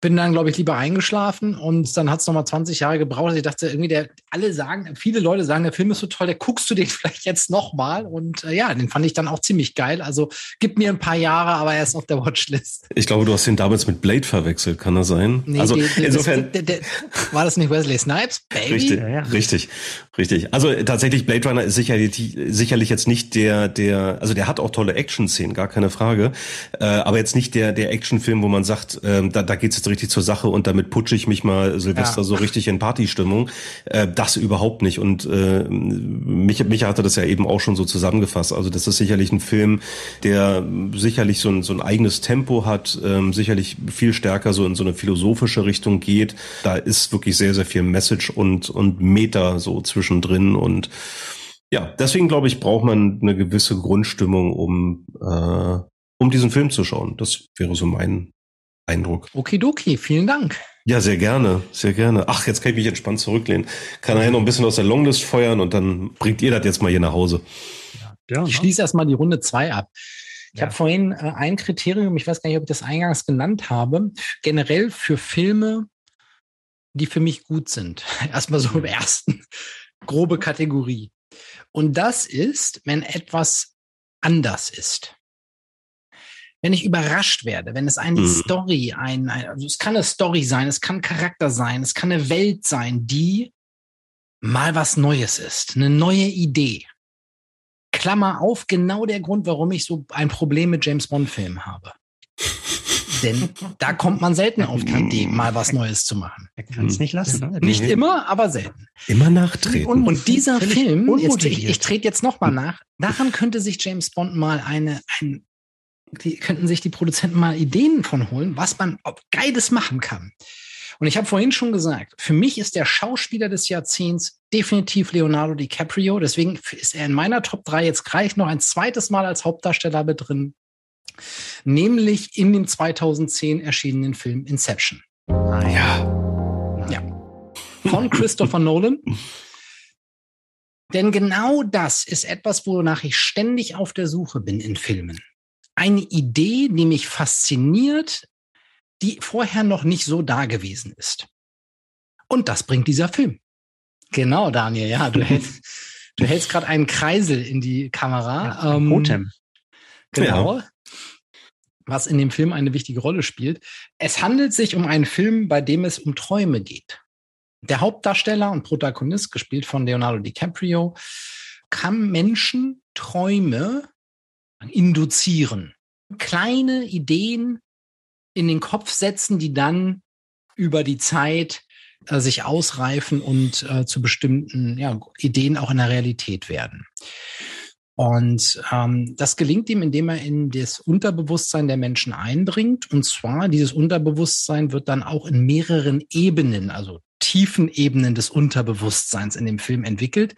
bin dann, glaube ich, lieber eingeschlafen und dann hat es nochmal 20 Jahre gebraucht. Also ich dachte irgendwie, der, alle sagen, viele Leute sagen, der Film ist so toll, der guckst du den vielleicht jetzt nochmal. Und äh, ja, den fand ich dann auch ziemlich geil. Also gib mir ein paar Jahre, aber er ist auf der Watchlist. Ich glaube, du hast den damals mit Blade verwechselt, kann das sein? Nee, also die, die, insofern. Das, der, war das nicht Wesley Snipes? Baby? Richtig, ja, ja. richtig, richtig. Also tatsächlich, Blade Runner ist sicherlich, sicherlich jetzt nicht der, der, also der hat auch tolle Action-Szenen, gar keine Frage. Äh, aber jetzt nicht der, der Actionfilm, wo man sagt, äh, da, da geht es jetzt richtig zur Sache und damit putsche ich mich mal Silvester ja. so richtig in Partystimmung. Äh, das überhaupt nicht. Und äh, mich, mich hatte das ja eben auch schon so zusammengefasst. Also das ist sicherlich ein Film, der sicherlich so ein, so ein eigenes Tempo hat, ähm, sicherlich viel stärker so in so eine philosophische Richtung geht. Da ist wirklich sehr, sehr viel Message und, und Meta so zwischendrin und ja, deswegen glaube ich, braucht man eine gewisse Grundstimmung, um, äh, um diesen Film zu schauen. Das wäre so mein Eindruck. Okidoki, vielen Dank. Ja, sehr gerne, sehr gerne. Ach, jetzt kann ich mich entspannt zurücklehnen. Kann er ja noch ein bisschen aus der Longlist feuern und dann bringt ihr das jetzt mal hier nach Hause. Ja, ich schließe erstmal die Runde zwei ab. Ich ja. habe vorhin äh, ein Kriterium, ich weiß gar nicht, ob ich das eingangs genannt habe, generell für Filme, die für mich gut sind. Erstmal so im ersten grobe Kategorie. Und das ist, wenn etwas anders ist wenn ich überrascht werde, wenn es eine mhm. Story, ein, ein, also es kann eine Story sein, es kann Charakter sein, es kann eine Welt sein, die mal was Neues ist, eine neue Idee. Klammer auf, genau der Grund, warum ich so ein Problem mit James Bond-Filmen habe. Denn da kommt man selten auf die Idee, mal was Neues zu machen. Er kann es nicht lassen. Ne? Nicht immer, aber selten. Immer nachtreten. Und, und dieser Film, jetzt, ich, ich trete jetzt nochmal nach, daran könnte sich James Bond mal eine, ein die könnten sich die Produzenten mal Ideen von holen, was man Geiles machen kann. Und ich habe vorhin schon gesagt, für mich ist der Schauspieler des Jahrzehnts definitiv Leonardo DiCaprio. Deswegen ist er in meiner Top 3 jetzt gleich noch ein zweites Mal als Hauptdarsteller mit drin. Nämlich in dem 2010 erschienenen Film Inception. Ah, ja. Ja. Von Christopher Nolan. Denn genau das ist etwas, wonach ich ständig auf der Suche bin in Filmen eine Idee, die mich fasziniert, die vorher noch nicht so da gewesen ist. Und das bringt dieser Film. Genau, Daniel, ja, du hältst, du hältst gerade einen Kreisel in die Kamera. Ja, ähm, Totem. Genau. Ja. was in dem Film eine wichtige Rolle spielt. Es handelt sich um einen Film, bei dem es um Träume geht. Der Hauptdarsteller und Protagonist, gespielt von Leonardo DiCaprio, kann Menschen Träume induzieren. Kleine Ideen in den Kopf setzen, die dann über die Zeit äh, sich ausreifen und äh, zu bestimmten ja, Ideen auch in der Realität werden. Und ähm, das gelingt ihm, indem er in das Unterbewusstsein der Menschen eindringt. Und zwar, dieses Unterbewusstsein wird dann auch in mehreren Ebenen, also tiefen Ebenen des Unterbewusstseins in dem Film entwickelt.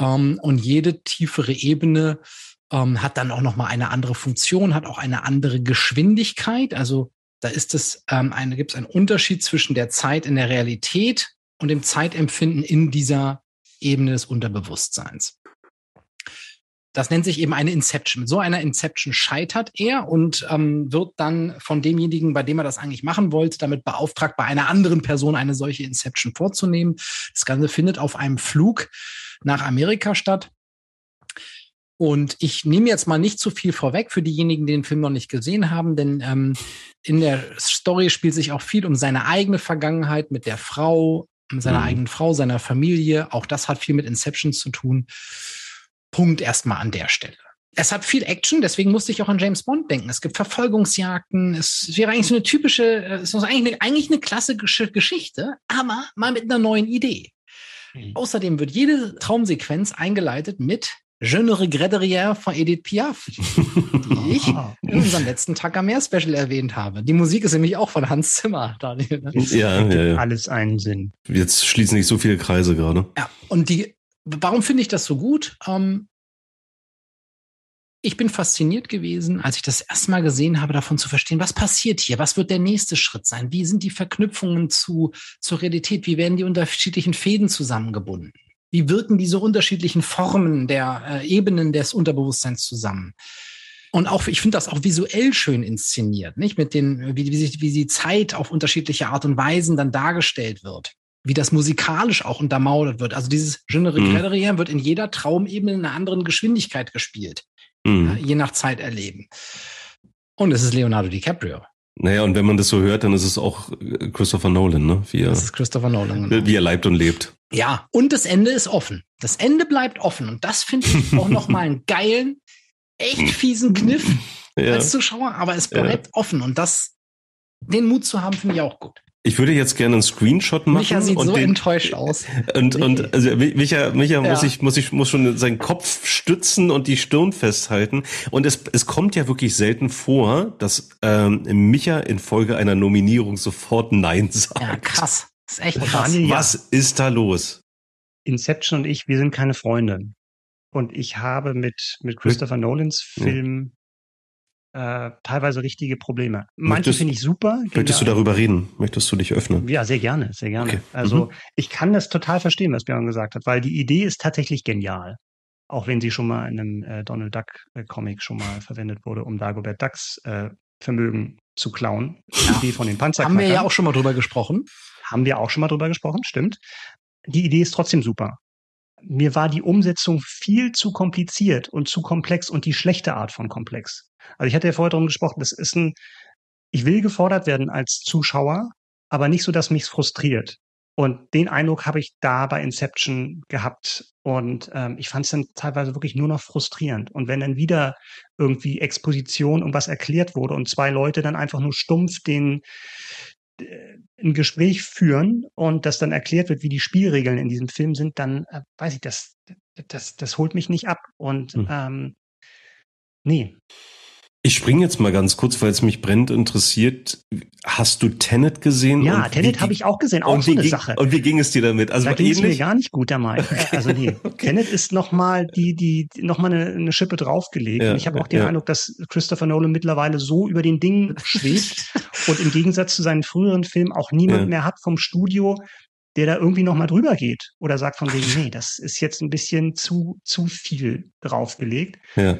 Ähm, und jede tiefere Ebene ähm, hat dann auch nochmal eine andere Funktion, hat auch eine andere Geschwindigkeit. Also da ist es ähm, eine, gibt es einen Unterschied zwischen der Zeit in der Realität und dem Zeitempfinden in dieser Ebene des Unterbewusstseins. Das nennt sich eben eine Inception. Mit so einer Inception scheitert er und ähm, wird dann von demjenigen, bei dem er das eigentlich machen wollte, damit beauftragt, bei einer anderen Person eine solche Inception vorzunehmen. Das Ganze findet auf einem Flug nach Amerika statt. Und ich nehme jetzt mal nicht zu viel vorweg für diejenigen, die den Film noch nicht gesehen haben, denn ähm, in der Story spielt sich auch viel um seine eigene Vergangenheit mit der Frau, mit seiner mhm. eigenen Frau, seiner Familie. Auch das hat viel mit Inception zu tun. Punkt erstmal an der Stelle. Es hat viel Action, deswegen musste ich auch an James Bond denken. Es gibt Verfolgungsjagden. Es wäre eigentlich so eine typische, es ist eigentlich eine, eigentlich eine klassische Geschichte, aber mal mit einer neuen Idee. Mhm. Außerdem wird jede Traumsequenz eingeleitet mit Je ne regrette rien von Edith Piaf, die ich in unserem letzten Tag am Meer Special erwähnt habe. Die Musik ist nämlich auch von Hans Zimmer, Daniel. Ne? Ja, ja, ja. Alles einen Sinn. Jetzt schließen sich so viele Kreise gerade. Ja, und die, warum finde ich das so gut? Ähm, ich bin fasziniert gewesen, als ich das erstmal gesehen habe, davon zu verstehen, was passiert hier? Was wird der nächste Schritt sein? Wie sind die Verknüpfungen zu, zur Realität? Wie werden die unterschiedlichen Fäden zusammengebunden? Wie wirken diese unterschiedlichen Formen der äh, Ebenen des Unterbewusstseins zusammen? Und auch, ich finde das auch visuell schön inszeniert, nicht? Mit den, wie, wie, sich, wie die Zeit auf unterschiedliche Art und Weisen dann dargestellt wird. Wie das musikalisch auch untermauert wird. Also dieses Genre mhm. wird in jeder Traumebene in einer anderen Geschwindigkeit gespielt. Mhm. Ja, je nach Zeit erleben. Und es ist Leonardo DiCaprio. Naja, und wenn man das so hört, dann ist es auch äh, Christopher Nolan, ne? Wie er, das ist Christopher Nolan. Genau. Wie er leibt und lebt. Ja, und das Ende ist offen. Das Ende bleibt offen. Und das finde ich auch nochmal einen geilen, echt fiesen Kniff ja. als Zuschauer, aber es bleibt ja. offen. Und das, den Mut zu haben, finde ich auch gut. Ich würde jetzt gerne einen Screenshot machen. Micha sieht so den, enttäuscht aus. Und, nee. und also Micha, Micha ja. muss ich, muss ich, muss schon seinen Kopf stützen und die Stirn festhalten. Und es, es kommt ja wirklich selten vor, dass ähm, Micha in Folge einer Nominierung sofort Nein sagt. Ja, krass. Das ist echt krass. Was ist da los? Inception und ich, wir sind keine Freunde. Und ich habe mit, mit Christopher Nolans Film äh, teilweise richtige Probleme. Manche finde ich super. Genial. Möchtest du darüber reden? Möchtest du dich öffnen? Ja, sehr gerne, sehr gerne. Okay. Also mhm. ich kann das total verstehen, was Björn gesagt hat, weil die Idee ist tatsächlich genial. Auch wenn sie schon mal in einem äh, Donald Duck äh, Comic schon mal verwendet wurde, um Dagobert Ducks äh, Vermögen zu klauen. Die Idee von den Panzerknackern. Haben wir ja auch schon mal drüber gesprochen. Haben wir auch schon mal drüber gesprochen, stimmt. Die Idee ist trotzdem super mir war die Umsetzung viel zu kompliziert und zu komplex und die schlechte Art von komplex. Also ich hatte ja vorher darum gesprochen, das ist ein, ich will gefordert werden als Zuschauer, aber nicht so, dass mich frustriert. Und den Eindruck habe ich da bei Inception gehabt. Und ähm, ich fand es dann teilweise wirklich nur noch frustrierend. Und wenn dann wieder irgendwie Exposition und was erklärt wurde und zwei Leute dann einfach nur stumpf den, ein Gespräch führen und das dann erklärt wird, wie die Spielregeln in diesem Film sind, dann äh, weiß ich, das, das, das holt mich nicht ab. Und hm. ähm, nee. Ich springe jetzt mal ganz kurz, weil es mich brennt interessiert. Hast du Tenet gesehen? Ja, Tenet habe ich auch gesehen, auch so eine ging, Sache. Und wie ging es dir damit? Also da ging es mir gar nicht gut dabei. Okay. Also nee, okay. Tenet ist nochmal die, die, noch mal eine, eine Schippe draufgelegt. Ja, und ich habe auch den ja. Eindruck, dass Christopher Nolan mittlerweile so über den Dingen schwebt und im Gegensatz zu seinen früheren Filmen auch niemand ja. mehr hat vom Studio, der da irgendwie nochmal drüber geht oder sagt von wegen, nee, das ist jetzt ein bisschen zu, zu viel draufgelegt. Ja.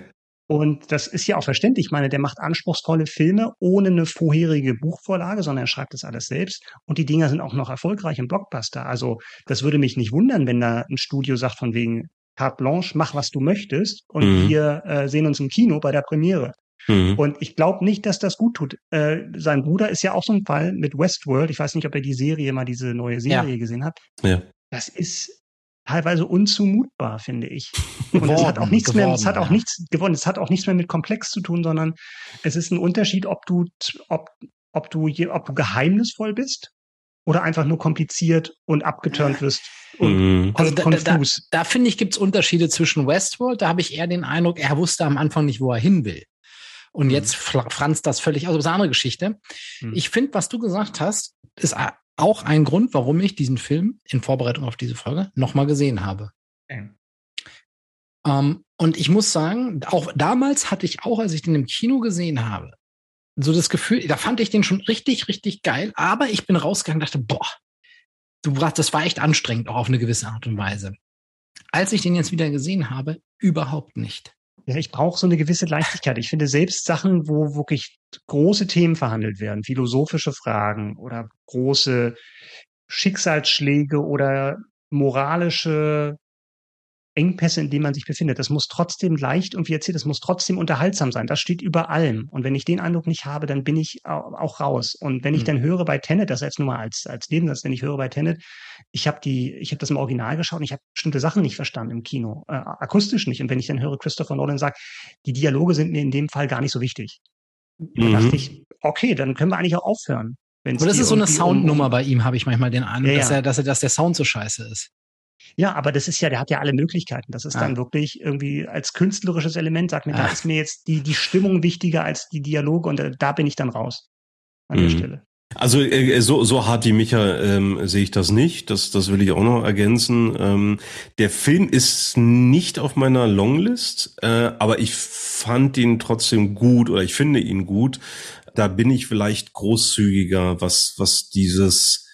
Und das ist ja auch verständlich. Ich meine, der macht anspruchsvolle Filme ohne eine vorherige Buchvorlage, sondern er schreibt das alles selbst. Und die Dinger sind auch noch erfolgreich im Blockbuster. Also das würde mich nicht wundern, wenn da ein Studio sagt von wegen carte blanche, mach was du möchtest und mhm. wir äh, sehen uns im Kino bei der Premiere. Mhm. Und ich glaube nicht, dass das gut tut. Äh, sein Bruder ist ja auch so ein Fall mit Westworld. Ich weiß nicht, ob er die Serie mal diese neue Serie ja. gesehen hat. Ja. Das ist teilweise unzumutbar, finde ich. Und es hat auch nichts geworden, mehr, es hat auch ja. nichts gewonnen, es hat auch nichts mehr mit komplex zu tun, sondern es ist ein Unterschied, ob du, ob, ob du, ob du geheimnisvoll bist oder einfach nur kompliziert und abgeturnt wirst. Und mhm. also da, da, da, da finde ich, gibt es Unterschiede zwischen Westworld. Da habe ich eher den Eindruck, er wusste am Anfang nicht, wo er hin will. Und mhm. jetzt franzt das völlig aus. Das ist eine andere Geschichte. Mhm. Ich finde, was du gesagt hast, ist auch ein Grund, warum ich diesen Film in Vorbereitung auf diese Folge nochmal gesehen habe. Okay. Ähm, und ich muss sagen, auch damals hatte ich auch, als ich den im Kino gesehen habe, so das Gefühl, da fand ich den schon richtig, richtig geil, aber ich bin rausgegangen und dachte, boah, du das war echt anstrengend, auch auf eine gewisse Art und Weise. Als ich den jetzt wieder gesehen habe, überhaupt nicht. Ja, ich brauche so eine gewisse Leichtigkeit. Ich finde selbst Sachen, wo wirklich große Themen verhandelt werden, philosophische Fragen oder große Schicksalsschläge oder moralische Engpässe, in denen man sich befindet. Das muss trotzdem leicht und wie erzählt, das muss trotzdem unterhaltsam sein. Das steht über allem. Und wenn ich den Eindruck nicht habe, dann bin ich auch raus. Und wenn ich mhm. dann höre bei Tenet, das jetzt nur mal als, als Nebensatz, wenn ich höre bei Tenet, ich habe die, ich habe das im Original geschaut und ich habe bestimmte Sachen nicht verstanden im Kino, äh, akustisch nicht. Und wenn ich dann höre, Christopher Nolan sagt, die Dialoge sind mir in dem Fall gar nicht so wichtig. Mhm. Dann dachte ich, okay, dann können wir eigentlich auch aufhören. Aber das ist so eine Soundnummer um, bei ihm, habe ich manchmal den Eindruck, ja, ja. dass er, dass er, dass der Sound so scheiße ist. Ja, aber das ist ja, der hat ja alle Möglichkeiten. Das ist ah. dann wirklich irgendwie als künstlerisches Element, sagt mir, ah. da ist mir jetzt die, die Stimmung wichtiger als die Dialoge und äh, da bin ich dann raus an mhm. der Stelle. Also äh, so, so hart wie Micha ähm, sehe ich das nicht. Das, das will ich auch noch ergänzen. Ähm, der Film ist nicht auf meiner Longlist, äh, aber ich fand ihn trotzdem gut oder ich finde ihn gut. Da bin ich vielleicht großzügiger, was, was dieses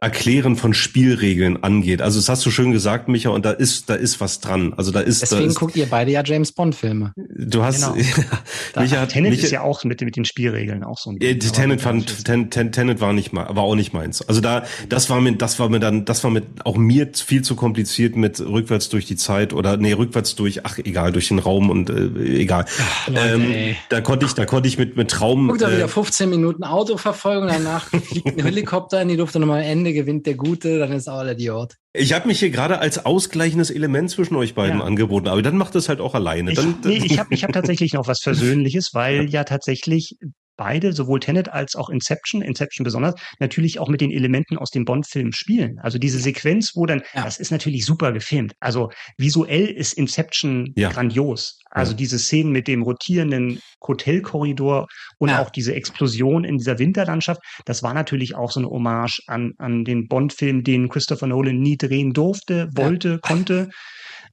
Erklären von Spielregeln angeht. Also das hast du schön gesagt, Micha, und da ist da ist was dran. Also da ist deswegen da ist, guckt ihr beide ja James Bond Filme. Du hast genau. ja, Micha hat Tenet Micha, ist ja auch mit, mit den Spielregeln auch so ein. Äh, Tenet fand Ten, Ten, Tenet war nicht mal, war auch nicht meins. Also da das war mir das war mir dann das war mit auch mir viel zu kompliziert mit rückwärts durch die Zeit oder nee rückwärts durch ach egal durch den Raum und äh, egal. Ach, Leute, ähm, da konnte ich da konnte ich mit mit Traum. Guck da wieder 15 äh, Minuten Autoverfolgung danach fliegt ein Helikopter in die Luft und nochmal Ende gewinnt der Gute, dann ist auch der Idiot. Ich habe mich hier gerade als ausgleichendes Element zwischen euch beiden ja. angeboten, aber dann macht es halt auch alleine. Dann, ich, nee, ich habe ich hab tatsächlich noch was Versöhnliches, weil ja tatsächlich beide, sowohl Tenet als auch Inception, Inception besonders, natürlich auch mit den Elementen aus dem Bond-Film spielen. Also diese Sequenz, wo dann, ja. das ist natürlich super gefilmt. Also visuell ist Inception ja. grandios. Also ja. diese Szenen mit dem rotierenden Hotelkorridor und auch diese Explosion in dieser Winterlandschaft, das war natürlich auch so eine Hommage an, an den Bond-Film, den Christopher Nolan nie drehen durfte, wollte, konnte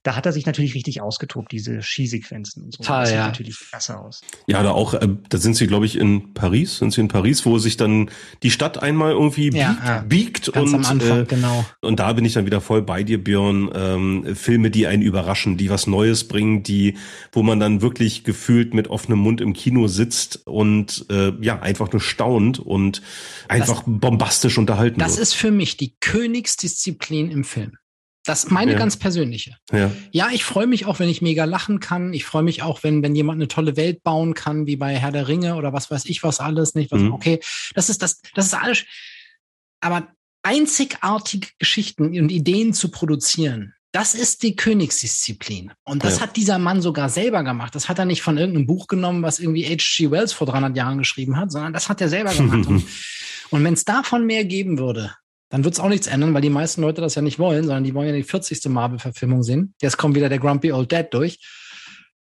da hat er sich natürlich richtig ausgetobt, diese Skisequenzen und so. Total, das sieht ja. natürlich klasse aus. Ja, da auch, äh, da sind sie, glaube ich, in Paris, sind sie in Paris, wo sich dann die Stadt einmal irgendwie ja, biegt, ja. biegt Ganz und, am Anfang, äh, genau. und da bin ich dann wieder voll bei dir, Björn. Ähm, Filme, die einen überraschen, die was Neues bringen, die, wo man dann wirklich gefühlt mit offenem Mund im Kino sitzt und äh, ja, einfach nur staunt und einfach das, bombastisch unterhalten Das wird. ist für mich die Königsdisziplin im Film. Das ist meine ja. ganz persönliche. Ja, ja ich freue mich auch, wenn ich mega lachen kann. Ich freue mich auch, wenn, wenn jemand eine tolle Welt bauen kann, wie bei Herr der Ringe oder was weiß ich was alles, nicht? Was, mhm. Okay, das ist das, das ist alles. Aber einzigartige Geschichten und Ideen zu produzieren, das ist die Königsdisziplin. Und das ja. hat dieser Mann sogar selber gemacht. Das hat er nicht von irgendeinem Buch genommen, was irgendwie H.G. Wells vor 300 Jahren geschrieben hat, sondern das hat er selber gemacht. und, und wenn es davon mehr geben würde, dann wird es auch nichts ändern, weil die meisten Leute das ja nicht wollen, sondern die wollen ja die 40. Marvel-Verfilmung sehen. Jetzt kommt wieder der Grumpy Old Dad durch.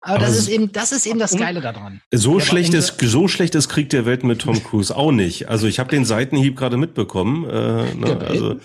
Aber, Aber das ist eben, das ist eben das Geile daran. So schlecht ist, so schlecht ist Krieg der Welt mit Tom Cruise auch nicht. Also ich habe den Seitenhieb gerade mitbekommen. Äh, ne, also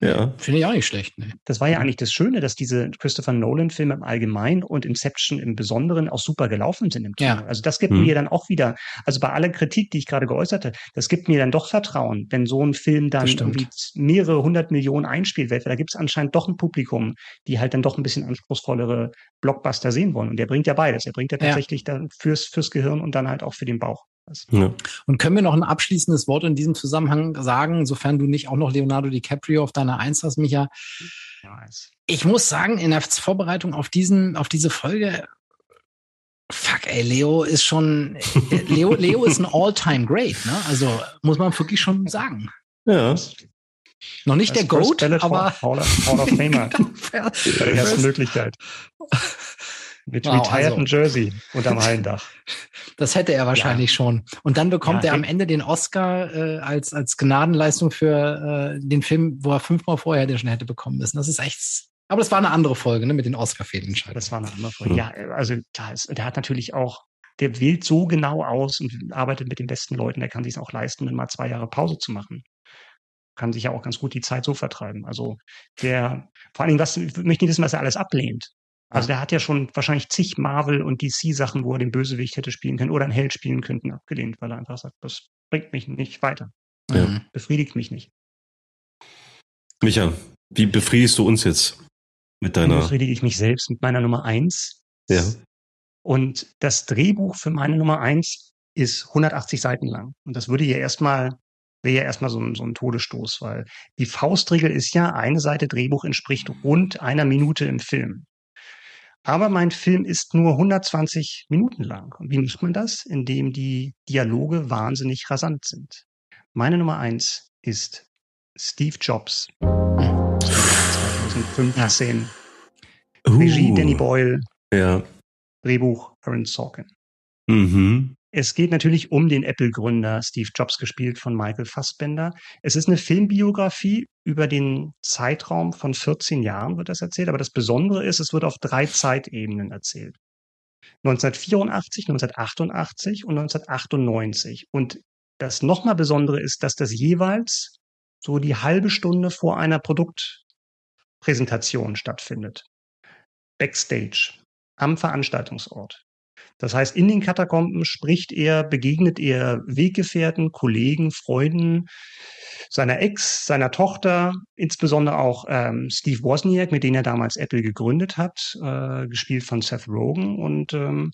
ja. Finde ich auch nicht schlecht. Ne? Das war ja eigentlich das Schöne, dass diese Christopher Nolan-Filme im Allgemeinen und Inception im Besonderen auch super gelaufen sind im Kino. Ja. Also das gibt hm. mir dann auch wieder, also bei aller Kritik, die ich gerade geäußert habe, das gibt mir dann doch Vertrauen, wenn so ein Film dann irgendwie mehrere hundert Millionen einspielt weltweit. Da gibt es anscheinend doch ein Publikum, die halt dann doch ein bisschen anspruchsvollere Blockbuster sehen wollen. Und der bringt ja beides. Er bringt ja tatsächlich ja. dann fürs, fürs Gehirn und dann halt auch für den Bauch. Ja. Und können wir noch ein abschließendes Wort in diesem Zusammenhang sagen, sofern du nicht auch noch Leonardo DiCaprio auf deiner Eins hast, Micha? Ich muss sagen, in der Vorbereitung auf diesen, auf diese Folge Fuck, ey, Leo ist schon, Leo, Leo ist ein All-Time Great, ne? Also muss man wirklich schon sagen. Ja. Noch nicht der Goat, aber Hall of, Hall of Famer. Bei der ersten Möglichkeit. Mit wow, retireden also, Jersey unterm Hallendach. Das hätte er wahrscheinlich ja. schon. Und dann bekommt ja, er am Ende den Oscar äh, als, als Gnadenleistung für äh, den Film, wo er fünfmal vorher den schon hätte bekommen müssen. Das ist echt. Aber das war eine andere Folge, ne, mit den Oscar-Fehlentscheidungen. Das war eine andere Folge. Hm. Ja, also klar, der hat natürlich auch, der wählt so genau aus und arbeitet mit den besten Leuten, der kann sich auch leisten, dann mal zwei Jahre Pause zu machen kann sich ja auch ganz gut die Zeit so vertreiben. Also der, vor allen Dingen, was möchte ich wissen, was er alles ablehnt. Also der hat ja schon wahrscheinlich zig Marvel und DC-Sachen, wo er den Bösewicht hätte spielen können oder einen Held spielen könnten, abgelehnt, weil er einfach sagt, das bringt mich nicht weiter. Ja. Mhm. Befriedigt mich nicht. Micha, wie befriedigst du uns jetzt mit deiner? Wie befriedige ich mich selbst mit meiner Nummer eins. Ja. Und das Drehbuch für meine Nummer eins ist 180 Seiten lang. Und das würde ja erstmal, wäre ja erstmal so ein, so ein Todesstoß, weil die Faustregel ist ja, eine Seite Drehbuch entspricht rund einer Minute im Film. Aber mein Film ist nur 120 Minuten lang. Und wie macht man das? Indem die Dialoge wahnsinnig rasant sind. Meine Nummer eins ist Steve Jobs. 2015. Uh. Regie Danny Boyle. Ja. Drehbuch Aaron Sorkin. Mhm. Es geht natürlich um den Apple-Gründer Steve Jobs, gespielt von Michael Fassbender. Es ist eine Filmbiografie über den Zeitraum von 14 Jahren, wird das erzählt. Aber das Besondere ist, es wird auf drei Zeitebenen erzählt. 1984, 1988 und 1998. Und das nochmal Besondere ist, dass das jeweils so die halbe Stunde vor einer Produktpräsentation stattfindet. Backstage, am Veranstaltungsort. Das heißt, in den Katakomben spricht er, begegnet er Weggefährten, Kollegen, Freunden, seiner Ex, seiner Tochter, insbesondere auch ähm, Steve Wozniak, mit dem er damals Apple gegründet hat, äh, gespielt von Seth Rogen und ähm,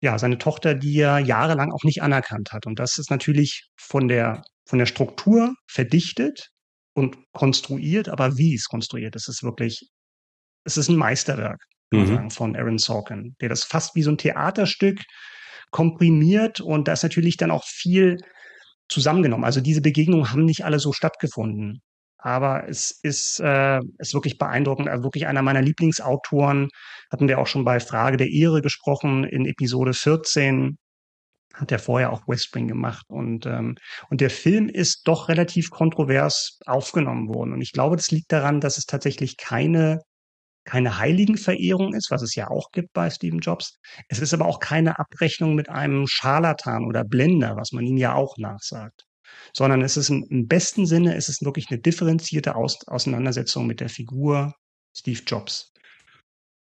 ja, seine Tochter, die er jahrelang auch nicht anerkannt hat. Und das ist natürlich von der, von der Struktur verdichtet und konstruiert, aber wie es konstruiert, das ist wirklich, es ist ein Meisterwerk mhm. sagen, von Aaron Sorkin, der das fast wie so ein Theaterstück komprimiert und da ist natürlich dann auch viel zusammengenommen. Also diese Begegnungen haben nicht alle so stattgefunden. Aber es ist, äh, ist wirklich beeindruckend. Also wirklich einer meiner Lieblingsautoren. Hatten wir auch schon bei Frage der Ehre gesprochen in Episode 14. Hat er vorher auch Westspring gemacht. Und, ähm, und der Film ist doch relativ kontrovers aufgenommen worden. Und ich glaube, das liegt daran, dass es tatsächlich keine keine Heiligenverehrung ist, was es ja auch gibt bei Steve Jobs. Es ist aber auch keine Abrechnung mit einem Scharlatan oder Blender, was man ihm ja auch nachsagt. Sondern es ist im, besten Sinne, es ist wirklich eine differenzierte Aus Auseinandersetzung mit der Figur Steve Jobs.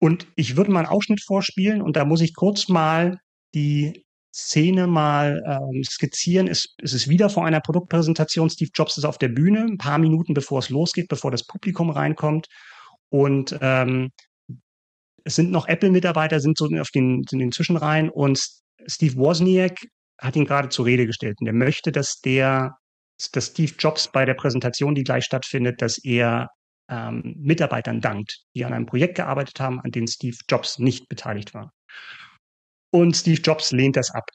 Und ich würde mal einen Ausschnitt vorspielen und da muss ich kurz mal die Szene mal ähm, skizzieren. Es, es ist wieder vor einer Produktpräsentation. Steve Jobs ist auf der Bühne, ein paar Minuten bevor es losgeht, bevor das Publikum reinkommt. Und ähm, es sind noch Apple-Mitarbeiter, sind so auf den, in den Zwischenreihen und Steve Wozniak hat ihn gerade zur Rede gestellt und er möchte, dass der, dass Steve Jobs bei der Präsentation, die gleich stattfindet, dass er ähm, Mitarbeitern dankt, die an einem Projekt gearbeitet haben, an dem Steve Jobs nicht beteiligt war. Und Steve Jobs lehnt das ab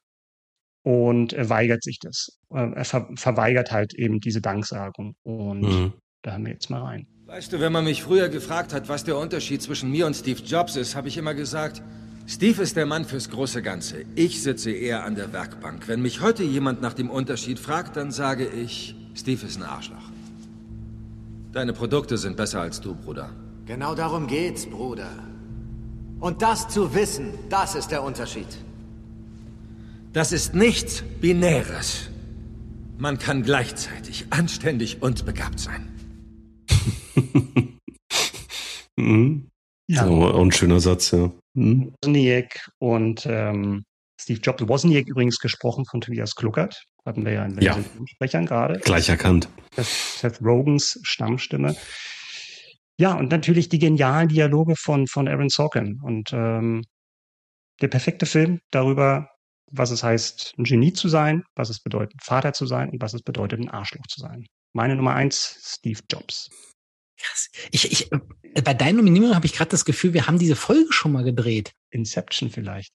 und er weigert sich das. Äh, er ver verweigert halt eben diese Danksagung. Und mhm. da haben wir jetzt mal rein. Weißt du, wenn man mich früher gefragt hat, was der Unterschied zwischen mir und Steve Jobs ist, habe ich immer gesagt, Steve ist der Mann fürs große Ganze. Ich sitze eher an der Werkbank. Wenn mich heute jemand nach dem Unterschied fragt, dann sage ich, Steve ist ein Arschloch. Deine Produkte sind besser als du, Bruder. Genau darum geht's, Bruder. Und das zu wissen, das ist der Unterschied. Das ist nichts Binäres. Man kann gleichzeitig anständig und begabt sein. mhm. Ja. Auch ein schöner Satz, ja. Mhm. Wozniak und ähm, Steve Jobs. Wozniak übrigens gesprochen von Tobias Kluckert. Hatten wir ja in den ja. Sprechern gerade. Gleich erkannt. Das Seth Rogans Stammstimme. Ja, und natürlich die genialen Dialoge von, von Aaron Sorkin. Und ähm, der perfekte Film darüber, was es heißt, ein Genie zu sein, was es bedeutet, Vater zu sein und was es bedeutet, ein Arschloch zu sein. Meine Nummer eins, Steve Jobs. Krass. Ich, ich, bei deinen Nominierungen habe ich gerade das Gefühl, wir haben diese Folge schon mal gedreht. Inception vielleicht.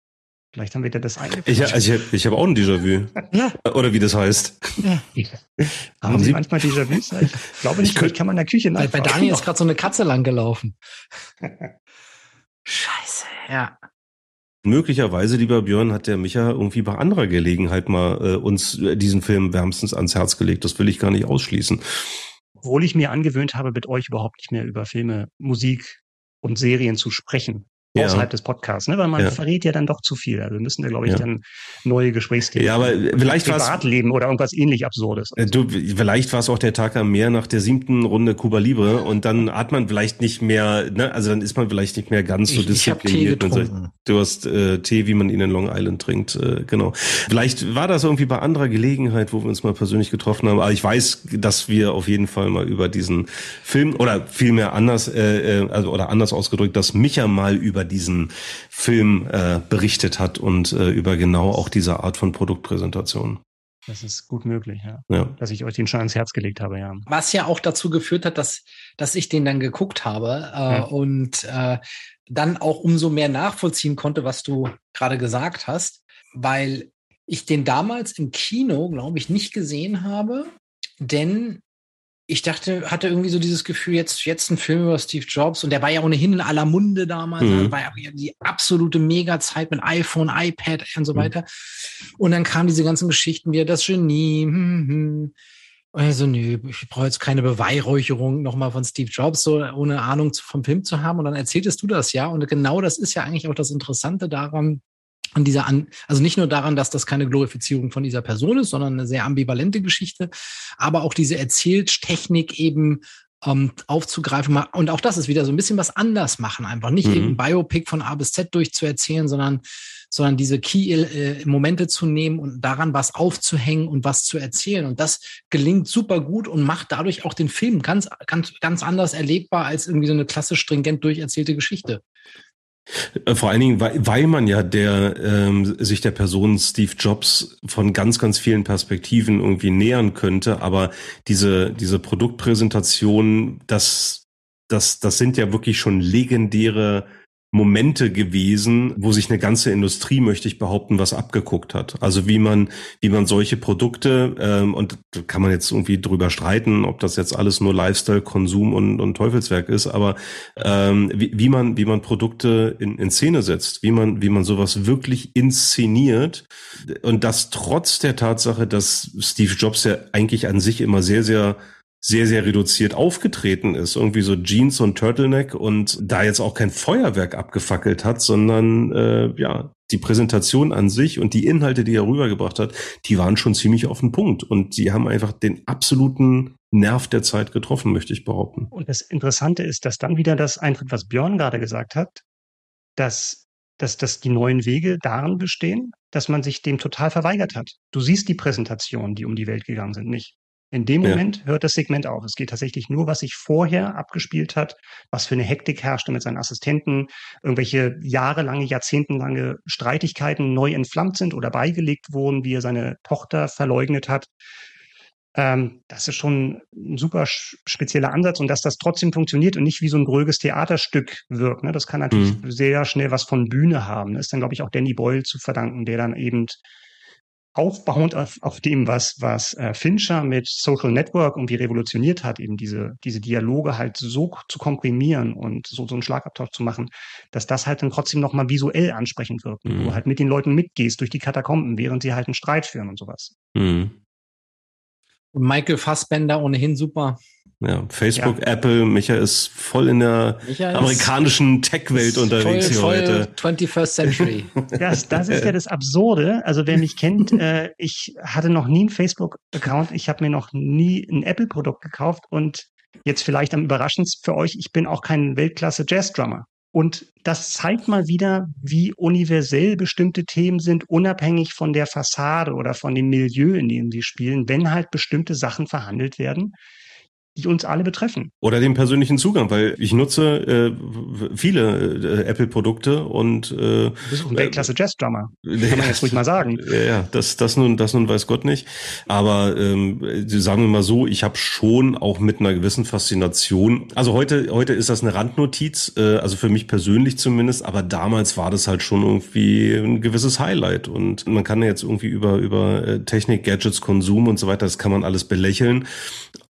Vielleicht haben wir da das eine. Ich, also ich, ich habe auch ein Déjà-vu. Ja. Oder wie das heißt. Ja. Haben, Sie manchmal Déjà-vus? Ich glaube nicht, ich könnte, kann man in der Küche Bei, bei Daniel ist gerade so eine Katze lang gelaufen. Scheiße, ja. Möglicherweise, lieber Björn, hat der Micha irgendwie bei anderer Gelegenheit mal äh, uns diesen Film wärmstens ans Herz gelegt. Das will ich gar nicht ausschließen. Obwohl ich mir angewöhnt habe, mit euch überhaupt nicht mehr über Filme, Musik und Serien zu sprechen ja. außerhalb des Podcasts, ne? weil man ja. verrät ja dann doch zu viel. Also wir müssen da, glaube ich, ja. dann neue Gesprächsthemen. Ja, aber vielleicht war Privatleben oder irgendwas ähnlich Absurdes. Äh, du, vielleicht war es auch der Tag am Meer nach der siebten Runde Cuba Libre und dann hat man vielleicht nicht mehr, ne, also dann ist man vielleicht nicht mehr ganz so ich, diszipliniert. Ich Tee sagt, du hast äh, Tee, wie man ihn in Long Island trinkt, äh, genau. Vielleicht war das irgendwie bei anderer Gelegenheit, wo wir uns mal persönlich getroffen haben. Aber ich weiß, dass wir auf jeden Fall mal über diesen Film oder vielmehr anders, äh, äh also oder anders ausgedrückt, dass Micha mal über über diesen Film äh, berichtet hat und äh, über genau auch diese Art von Produktpräsentation. Das ist gut möglich, ja. ja. Dass ich euch den schon ans Herz gelegt habe, ja. Was ja auch dazu geführt hat, dass, dass ich den dann geguckt habe äh, ja. und äh, dann auch umso mehr nachvollziehen konnte, was du gerade gesagt hast, weil ich den damals im Kino, glaube ich, nicht gesehen habe, denn ich dachte, hatte irgendwie so dieses Gefühl, jetzt, jetzt ein Film über Steve Jobs und der war ja ohnehin in aller Munde damals, mhm. war ja die absolute Mega-Zeit mit iPhone, iPad und so mhm. weiter. Und dann kamen diese ganzen Geschichten wie das Genie, hm, hm. Also, nö, ich brauche jetzt keine Beweihräucherung nochmal von Steve Jobs, so ohne Ahnung vom Film zu haben. Und dann erzähltest du das ja. Und genau das ist ja eigentlich auch das Interessante daran, an dieser an, also nicht nur daran, dass das keine Glorifizierung von dieser Person ist, sondern eine sehr ambivalente Geschichte, aber auch diese Erzähltechnik eben ähm, aufzugreifen. Und auch das ist wieder so ein bisschen was anders machen, einfach nicht mhm. eben Biopic von A bis Z durchzuerzählen, sondern sondern diese Key-Momente äh, zu nehmen und daran was aufzuhängen und was zu erzählen. Und das gelingt super gut und macht dadurch auch den Film ganz, ganz, ganz anders erlebbar als irgendwie so eine klassisch stringent durcherzählte Geschichte. Vor allen Dingen, weil, weil man ja der ähm, sich der Person Steve Jobs von ganz, ganz vielen Perspektiven irgendwie nähern könnte. Aber diese, diese Produktpräsentation, das, das, das sind ja wirklich schon legendäre Momente gewesen, wo sich eine ganze Industrie, möchte ich behaupten, was abgeguckt hat. Also wie man, wie man solche Produkte, ähm, und da kann man jetzt irgendwie drüber streiten, ob das jetzt alles nur Lifestyle, Konsum und, und Teufelswerk ist, aber ähm, wie, wie man, wie man Produkte in, in Szene setzt, wie man, wie man sowas wirklich inszeniert und das trotz der Tatsache, dass Steve Jobs ja eigentlich an sich immer sehr, sehr sehr, sehr reduziert aufgetreten ist. Irgendwie so Jeans und Turtleneck und da jetzt auch kein Feuerwerk abgefackelt hat, sondern äh, ja, die Präsentation an sich und die Inhalte, die er rübergebracht hat, die waren schon ziemlich auf den Punkt. Und die haben einfach den absoluten Nerv der Zeit getroffen, möchte ich behaupten. Und das Interessante ist, dass dann wieder das eintritt, was Björn gerade gesagt hat, dass, dass, dass die neuen Wege darin bestehen, dass man sich dem total verweigert hat. Du siehst die Präsentationen, die um die Welt gegangen sind, nicht. In dem Moment ja. hört das Segment auf. Es geht tatsächlich nur, was sich vorher abgespielt hat, was für eine Hektik herrschte mit seinen Assistenten, irgendwelche jahrelange, jahrzehntelange Streitigkeiten neu entflammt sind oder beigelegt wurden, wie er seine Tochter verleugnet hat. Ähm, das ist schon ein super spezieller Ansatz und dass das trotzdem funktioniert und nicht wie so ein gröges Theaterstück wirkt. Ne? Das kann natürlich mhm. sehr schnell was von Bühne haben. Das ist dann, glaube ich, auch Danny Boyle zu verdanken, der dann eben aufbauend auf, auf dem, was, was äh, Fincher mit Social Network irgendwie revolutioniert hat, eben diese, diese Dialoge halt so zu komprimieren und so, so einen Schlagabtausch zu machen, dass das halt dann trotzdem nochmal visuell ansprechend wirkt, mhm. wo du halt mit den Leuten mitgehst durch die Katakomben, während sie halt einen Streit führen und sowas. Mhm. Michael Fassbender ohnehin super. Ja, Facebook, ja. Apple, Micha ist voll in der Michael amerikanischen Tech-Welt unterwegs voll, hier heute. 21st Century. Das, das ist ja das Absurde. Also wer mich kennt, äh, ich hatte noch nie einen Facebook-Account, ich habe mir noch nie ein Apple-Produkt gekauft und jetzt vielleicht am überraschendsten für euch, ich bin auch kein Weltklasse-Jazz-Drummer. Und das zeigt mal wieder, wie universell bestimmte Themen sind, unabhängig von der Fassade oder von dem Milieu, in dem sie spielen, wenn halt bestimmte Sachen verhandelt werden die uns alle betreffen. Oder den persönlichen Zugang, weil ich nutze äh, viele äh, Apple-Produkte und äh, du bist auch ein Weltklasse Jazz-Drummer. Kann man jetzt ruhig mal sagen. Ja, das, das nun, das nun weiß Gott nicht. Aber ähm, sagen wir mal so, ich habe schon auch mit einer gewissen Faszination. Also heute, heute ist das eine Randnotiz, äh, also für mich persönlich zumindest. Aber damals war das halt schon irgendwie ein gewisses Highlight. Und man kann ja jetzt irgendwie über über äh, Technik, Gadgets, Konsum und so weiter, das kann man alles belächeln.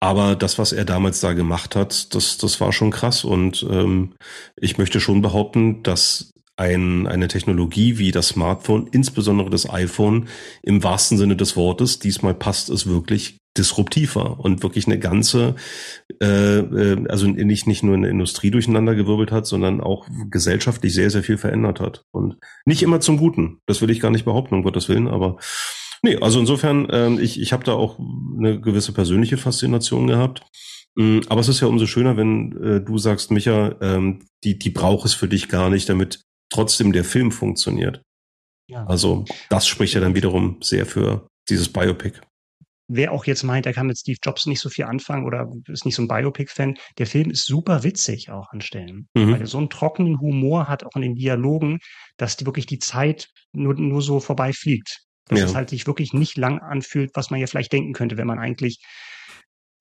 Aber das, was er damals da gemacht hat, das, das war schon krass. Und ähm, ich möchte schon behaupten, dass ein, eine Technologie wie das Smartphone, insbesondere das iPhone, im wahrsten Sinne des Wortes, diesmal passt es wirklich disruptiver und wirklich eine ganze, äh, äh also nicht, nicht nur eine Industrie durcheinander gewirbelt hat, sondern auch gesellschaftlich sehr, sehr viel verändert hat. Und nicht immer zum Guten. Das will ich gar nicht behaupten, um Gottes Willen, aber Nee, also insofern, ähm, ich, ich habe da auch eine gewisse persönliche Faszination gehabt. Mm, aber es ist ja umso schöner, wenn äh, du sagst, Micha, ähm, die, die braucht es für dich gar nicht, damit trotzdem der Film funktioniert. Ja. Also das spricht ja dann wiederum sehr für dieses Biopic. Wer auch jetzt meint, er kann mit Steve Jobs nicht so viel anfangen oder ist nicht so ein Biopic-Fan, der Film ist super witzig auch an Stellen. Mhm. Weil er so einen trockenen Humor hat, auch in den Dialogen, dass die wirklich die Zeit nur, nur so vorbeifliegt. Dass ja. es halt sich wirklich nicht lang anfühlt, was man ja vielleicht denken könnte, wenn man eigentlich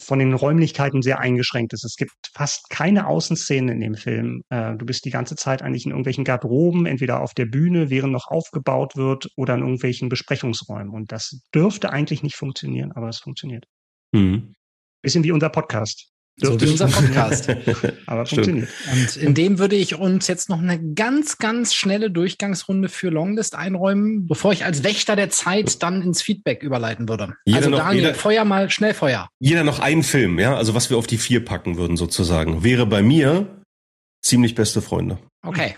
von den Räumlichkeiten sehr eingeschränkt ist. Es gibt fast keine Außenszenen in dem Film. Äh, du bist die ganze Zeit eigentlich in irgendwelchen Garderoben, entweder auf der Bühne, während noch aufgebaut wird, oder in irgendwelchen Besprechungsräumen. Und das dürfte eigentlich nicht funktionieren, aber es funktioniert. Mhm. Bisschen wie unser Podcast. So wie unser Podcast. Aber funktioniert. Und in dem würde ich uns jetzt noch eine ganz, ganz schnelle Durchgangsrunde für Longlist einräumen, bevor ich als Wächter der Zeit dann ins Feedback überleiten würde. Jeder also noch, Daniel, jeder, Feuer mal, schnell Feuer. Jeder noch einen Film, ja, also was wir auf die vier packen würden sozusagen, wäre bei mir ziemlich beste Freunde. Okay.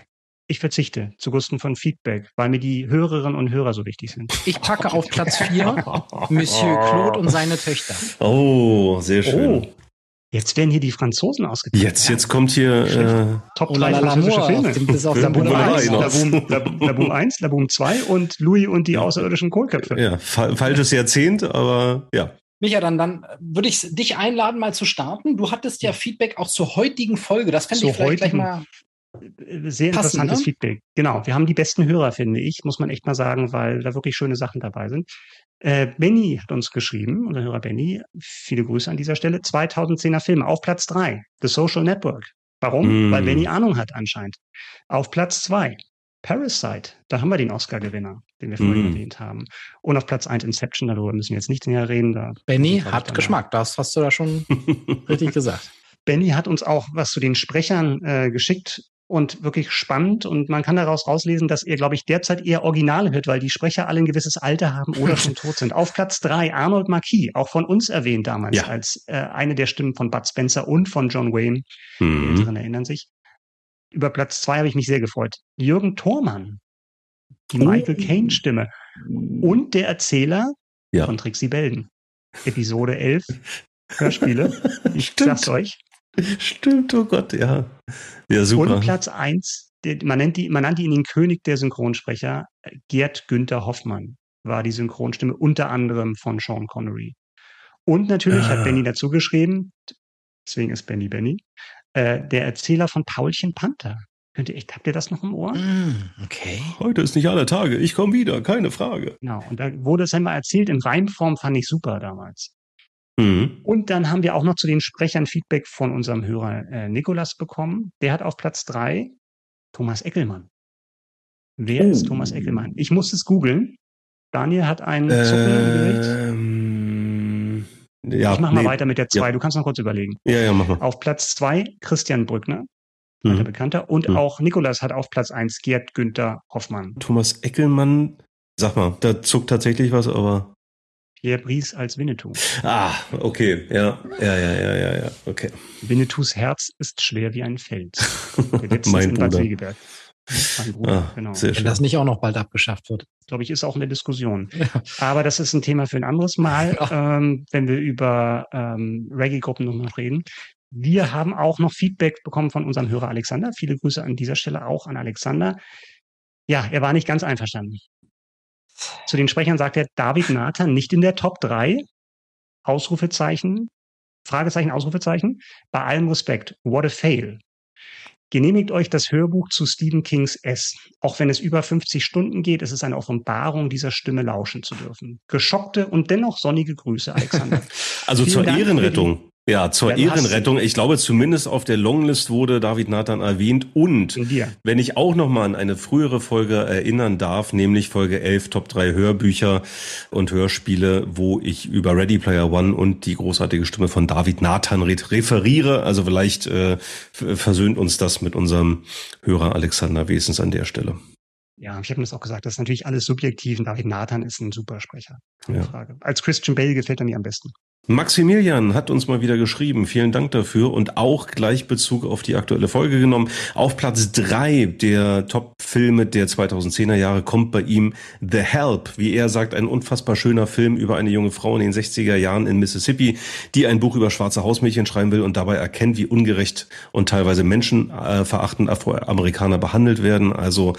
Ich verzichte zugunsten von Feedback, weil mir die Hörerinnen und Hörer so wichtig sind. Ich packe auf Platz vier Monsieur Claude und seine Töchter. Oh, sehr schön. Oh. Jetzt werden hier die Franzosen ausgezeichnet. Jetzt, jetzt kommt hier äh, Top 3 oh, französische Filme. Bis auf Laboom 1, Laboom 1, Laboom 2 und Louis und die außerirdischen Kohlköpfe. Ja, fa falsches Jahrzehnt, aber ja. Micha, dann, dann würde ich dich einladen, mal zu starten. Du hattest ja Feedback auch zur heutigen Folge. Das fände ich vielleicht gleich mal sehr passen, interessantes ne? Feedback. Genau, wir haben die besten Hörer, finde ich, muss man echt mal sagen, weil da wirklich schöne Sachen dabei sind. Äh, Benny hat uns geschrieben, unser Hörer Benny, viele Grüße an dieser Stelle, 2010er Film auf Platz 3, The Social Network. Warum? Mm. Weil Benny Ahnung hat anscheinend. Auf Platz 2, Parasite, da haben wir den Oscar-Gewinner, den wir vorhin mm. erwähnt haben. Und auf Platz 1 Inception, darüber müssen wir jetzt nicht näher reden. Da Benny hat Geschmack, das hast du da schon richtig gesagt. Benny hat uns auch was zu den Sprechern äh, geschickt und wirklich spannend. Und man kann daraus rauslesen, dass er, glaube ich, derzeit eher Originale hört, weil die Sprecher alle ein gewisses Alter haben oder schon tot sind. Auf Platz drei Arnold Marquis, auch von uns erwähnt damals, ja. als äh, eine der Stimmen von Bud Spencer und von John Wayne. Mhm. Die Älteren erinnern sich. Über Platz zwei habe ich mich sehr gefreut. Jürgen Thormann, die oh. Michael Caine-Stimme und der Erzähler ja. von Trixie Belden. Episode 11, Hörspiele. Ich sag's euch. Stimmt, oh Gott, ja. Ja, super. Und Platz eins, man, nennt die, man nannte ihn den König der Synchronsprecher. Gerd Günther Hoffmann war die Synchronstimme unter anderem von Sean Connery. Und natürlich ah. hat Benny dazu geschrieben, deswegen ist Benny Benny, äh, der Erzähler von Paulchen Panther. Könnt ihr echt, habt ihr das noch im Ohr? Mm, okay. Heute ist nicht aller Tage, ich komme wieder, keine Frage. Genau, und da wurde es einmal erzählt in Reimform, fand ich super damals. Mhm. Und dann haben wir auch noch zu den Sprechern Feedback von unserem Hörer äh, Nikolas bekommen. Der hat auf Platz drei Thomas Eckelmann. Wer oh. ist Thomas Eckelmann? Ich muss es googeln. Daniel hat einen ähm, ja, ich mach mal nee, weiter mit der zwei. Ja. Du kannst noch kurz überlegen. Ja, ja, mach mal. Auf Platz zwei Christian Brückner, mhm. Bekannter. Und mhm. auch Nikolas hat auf Platz eins Gerd Günther Hoffmann. Thomas Eckelmann, sag mal, da zuckt tatsächlich was, aber Pierre Brice als Winnetou. Ah, okay, ja, ja, ja, ja, ja, ja, okay. Winnetous Herz ist schwer wie ein Fels. mein Bruder. Mein Bruder, ah, genau. Sehr schön. Wenn das nicht auch noch bald abgeschafft wird. Glaube ich, ist auch eine Diskussion. Ja. Aber das ist ein Thema für ein anderes Mal, ja. ähm, wenn wir über ähm, Reggae-Gruppen nochmal reden. Wir haben auch noch Feedback bekommen von unserem Hörer Alexander. Viele Grüße an dieser Stelle auch an Alexander. Ja, er war nicht ganz einverstanden. Zu den Sprechern sagt er David Nathan nicht in der Top 3. Ausrufezeichen. Fragezeichen, Ausrufezeichen. Bei allem Respekt, what a fail. Genehmigt euch das Hörbuch zu Stephen Kings S. Auch wenn es über 50 Stunden geht, ist es eine Offenbarung, dieser Stimme lauschen zu dürfen. Geschockte und dennoch sonnige Grüße, Alexander. also Vielen zur Dank Ehrenrettung. Ja, zur ja, Ehrenrettung. Ich glaube, zumindest auf der Longlist wurde David Nathan erwähnt. Und wenn ich auch noch mal an eine frühere Folge erinnern darf, nämlich Folge 11 Top 3 Hörbücher und Hörspiele, wo ich über Ready Player One und die großartige Stimme von David Nathan referiere. Also vielleicht äh, versöhnt uns das mit unserem Hörer Alexander Wesens an der Stelle. Ja, ich habe das auch gesagt, das ist natürlich alles subjektiv und David Nathan ist ein super Sprecher. Ja. Frage. Als Christian Bale gefällt er mir am besten. Maximilian hat uns mal wieder geschrieben. Vielen Dank dafür und auch gleich Bezug auf die aktuelle Folge genommen. Auf Platz drei der Top-Filme der 2010er Jahre kommt bei ihm The Help. Wie er sagt, ein unfassbar schöner Film über eine junge Frau in den 60er Jahren in Mississippi, die ein Buch über schwarze Hausmädchen schreiben will und dabei erkennt, wie ungerecht und teilweise menschenverachtend Afroamerikaner behandelt werden. Also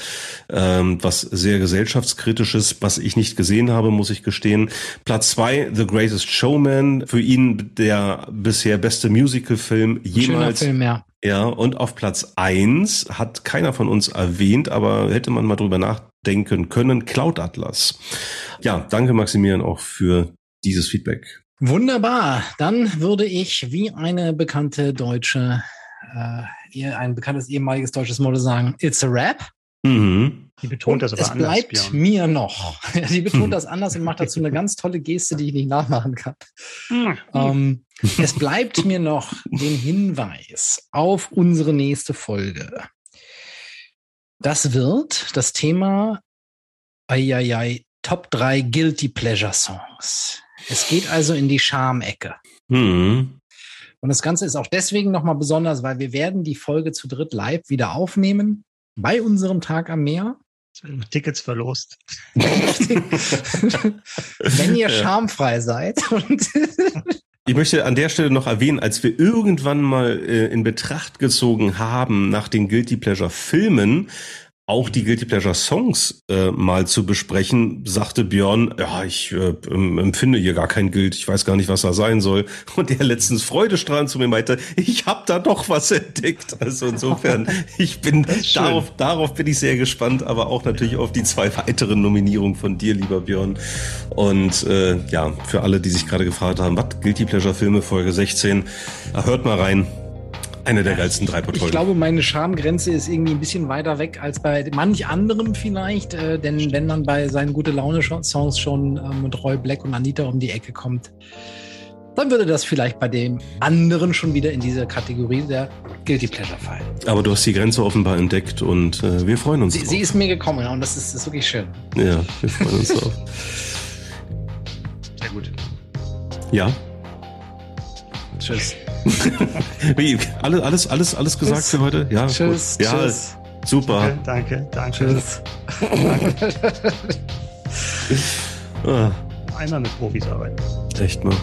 ähm, was sehr gesellschaftskritisches, was ich nicht gesehen habe, muss ich gestehen. Platz zwei The Greatest Showman für ihn der bisher beste Musicalfilm jemals. Schöner Film, ja. Ja, und auf Platz eins hat keiner von uns erwähnt, aber hätte man mal drüber nachdenken können, Cloud Atlas. Ja, danke Maximilian auch für dieses Feedback. Wunderbar. Dann würde ich wie eine bekannte deutsche, äh, ein bekanntes ehemaliges deutsches Model sagen, it's a rap. Mhm. Die betont das aber es anders. Es bleibt Björn. mir noch. Sie betont hm. das anders und macht dazu eine ganz tolle Geste, die ich nicht nachmachen kann. Hm. Ähm, es bleibt mir noch den Hinweis auf unsere nächste Folge. Das wird das Thema Eieiei, Top 3 Guilty Pleasure Songs. Es geht also in die Schamecke. Hm. Und das Ganze ist auch deswegen nochmal besonders, weil wir werden die Folge zu dritt live wieder aufnehmen bei unserem Tag am Meer. Tickets verlost. Wenn ihr schamfrei seid. ich möchte an der Stelle noch erwähnen, als wir irgendwann mal äh, in Betracht gezogen haben nach den Guilty Pleasure Filmen, auch die Guilty Pleasure Songs äh, mal zu besprechen, sagte Björn, ja, ich äh, empfinde hier gar kein Guild, ich weiß gar nicht, was da sein soll. Und der letztens freudestrahlend zu mir meinte, ich habe da doch was entdeckt. Also insofern, ich bin darauf, darauf bin ich sehr gespannt, aber auch natürlich auf die zwei weiteren Nominierungen von dir, lieber Björn. Und äh, ja, für alle, die sich gerade gefragt haben, was Guilty Pleasure Filme Folge 16, hört mal rein. Eine der geilsten drei Folgen. Ich glaube, meine Schamgrenze ist irgendwie ein bisschen weiter weg als bei manch anderem vielleicht. Äh, denn wenn man bei seinen gute Laune-Songs schon äh, mit Roy Black und Anita um die Ecke kommt, dann würde das vielleicht bei dem anderen schon wieder in diese Kategorie der Guilty Pleasure fallen. Aber du hast die Grenze offenbar entdeckt und äh, wir freuen uns. Sie, sie, ist mir gekommen und das ist, ist wirklich schön. Ja, wir freuen uns drauf. Sehr gut. Ja. Tschüss. Wie, alles, alles, alles, alles gesagt tschüss. für heute? Ja, tschüss. Gut. Ja, tschüss. super. Danke, danke. danke. Tschüss. danke. Einmal mit Profis arbeiten. Echt mal.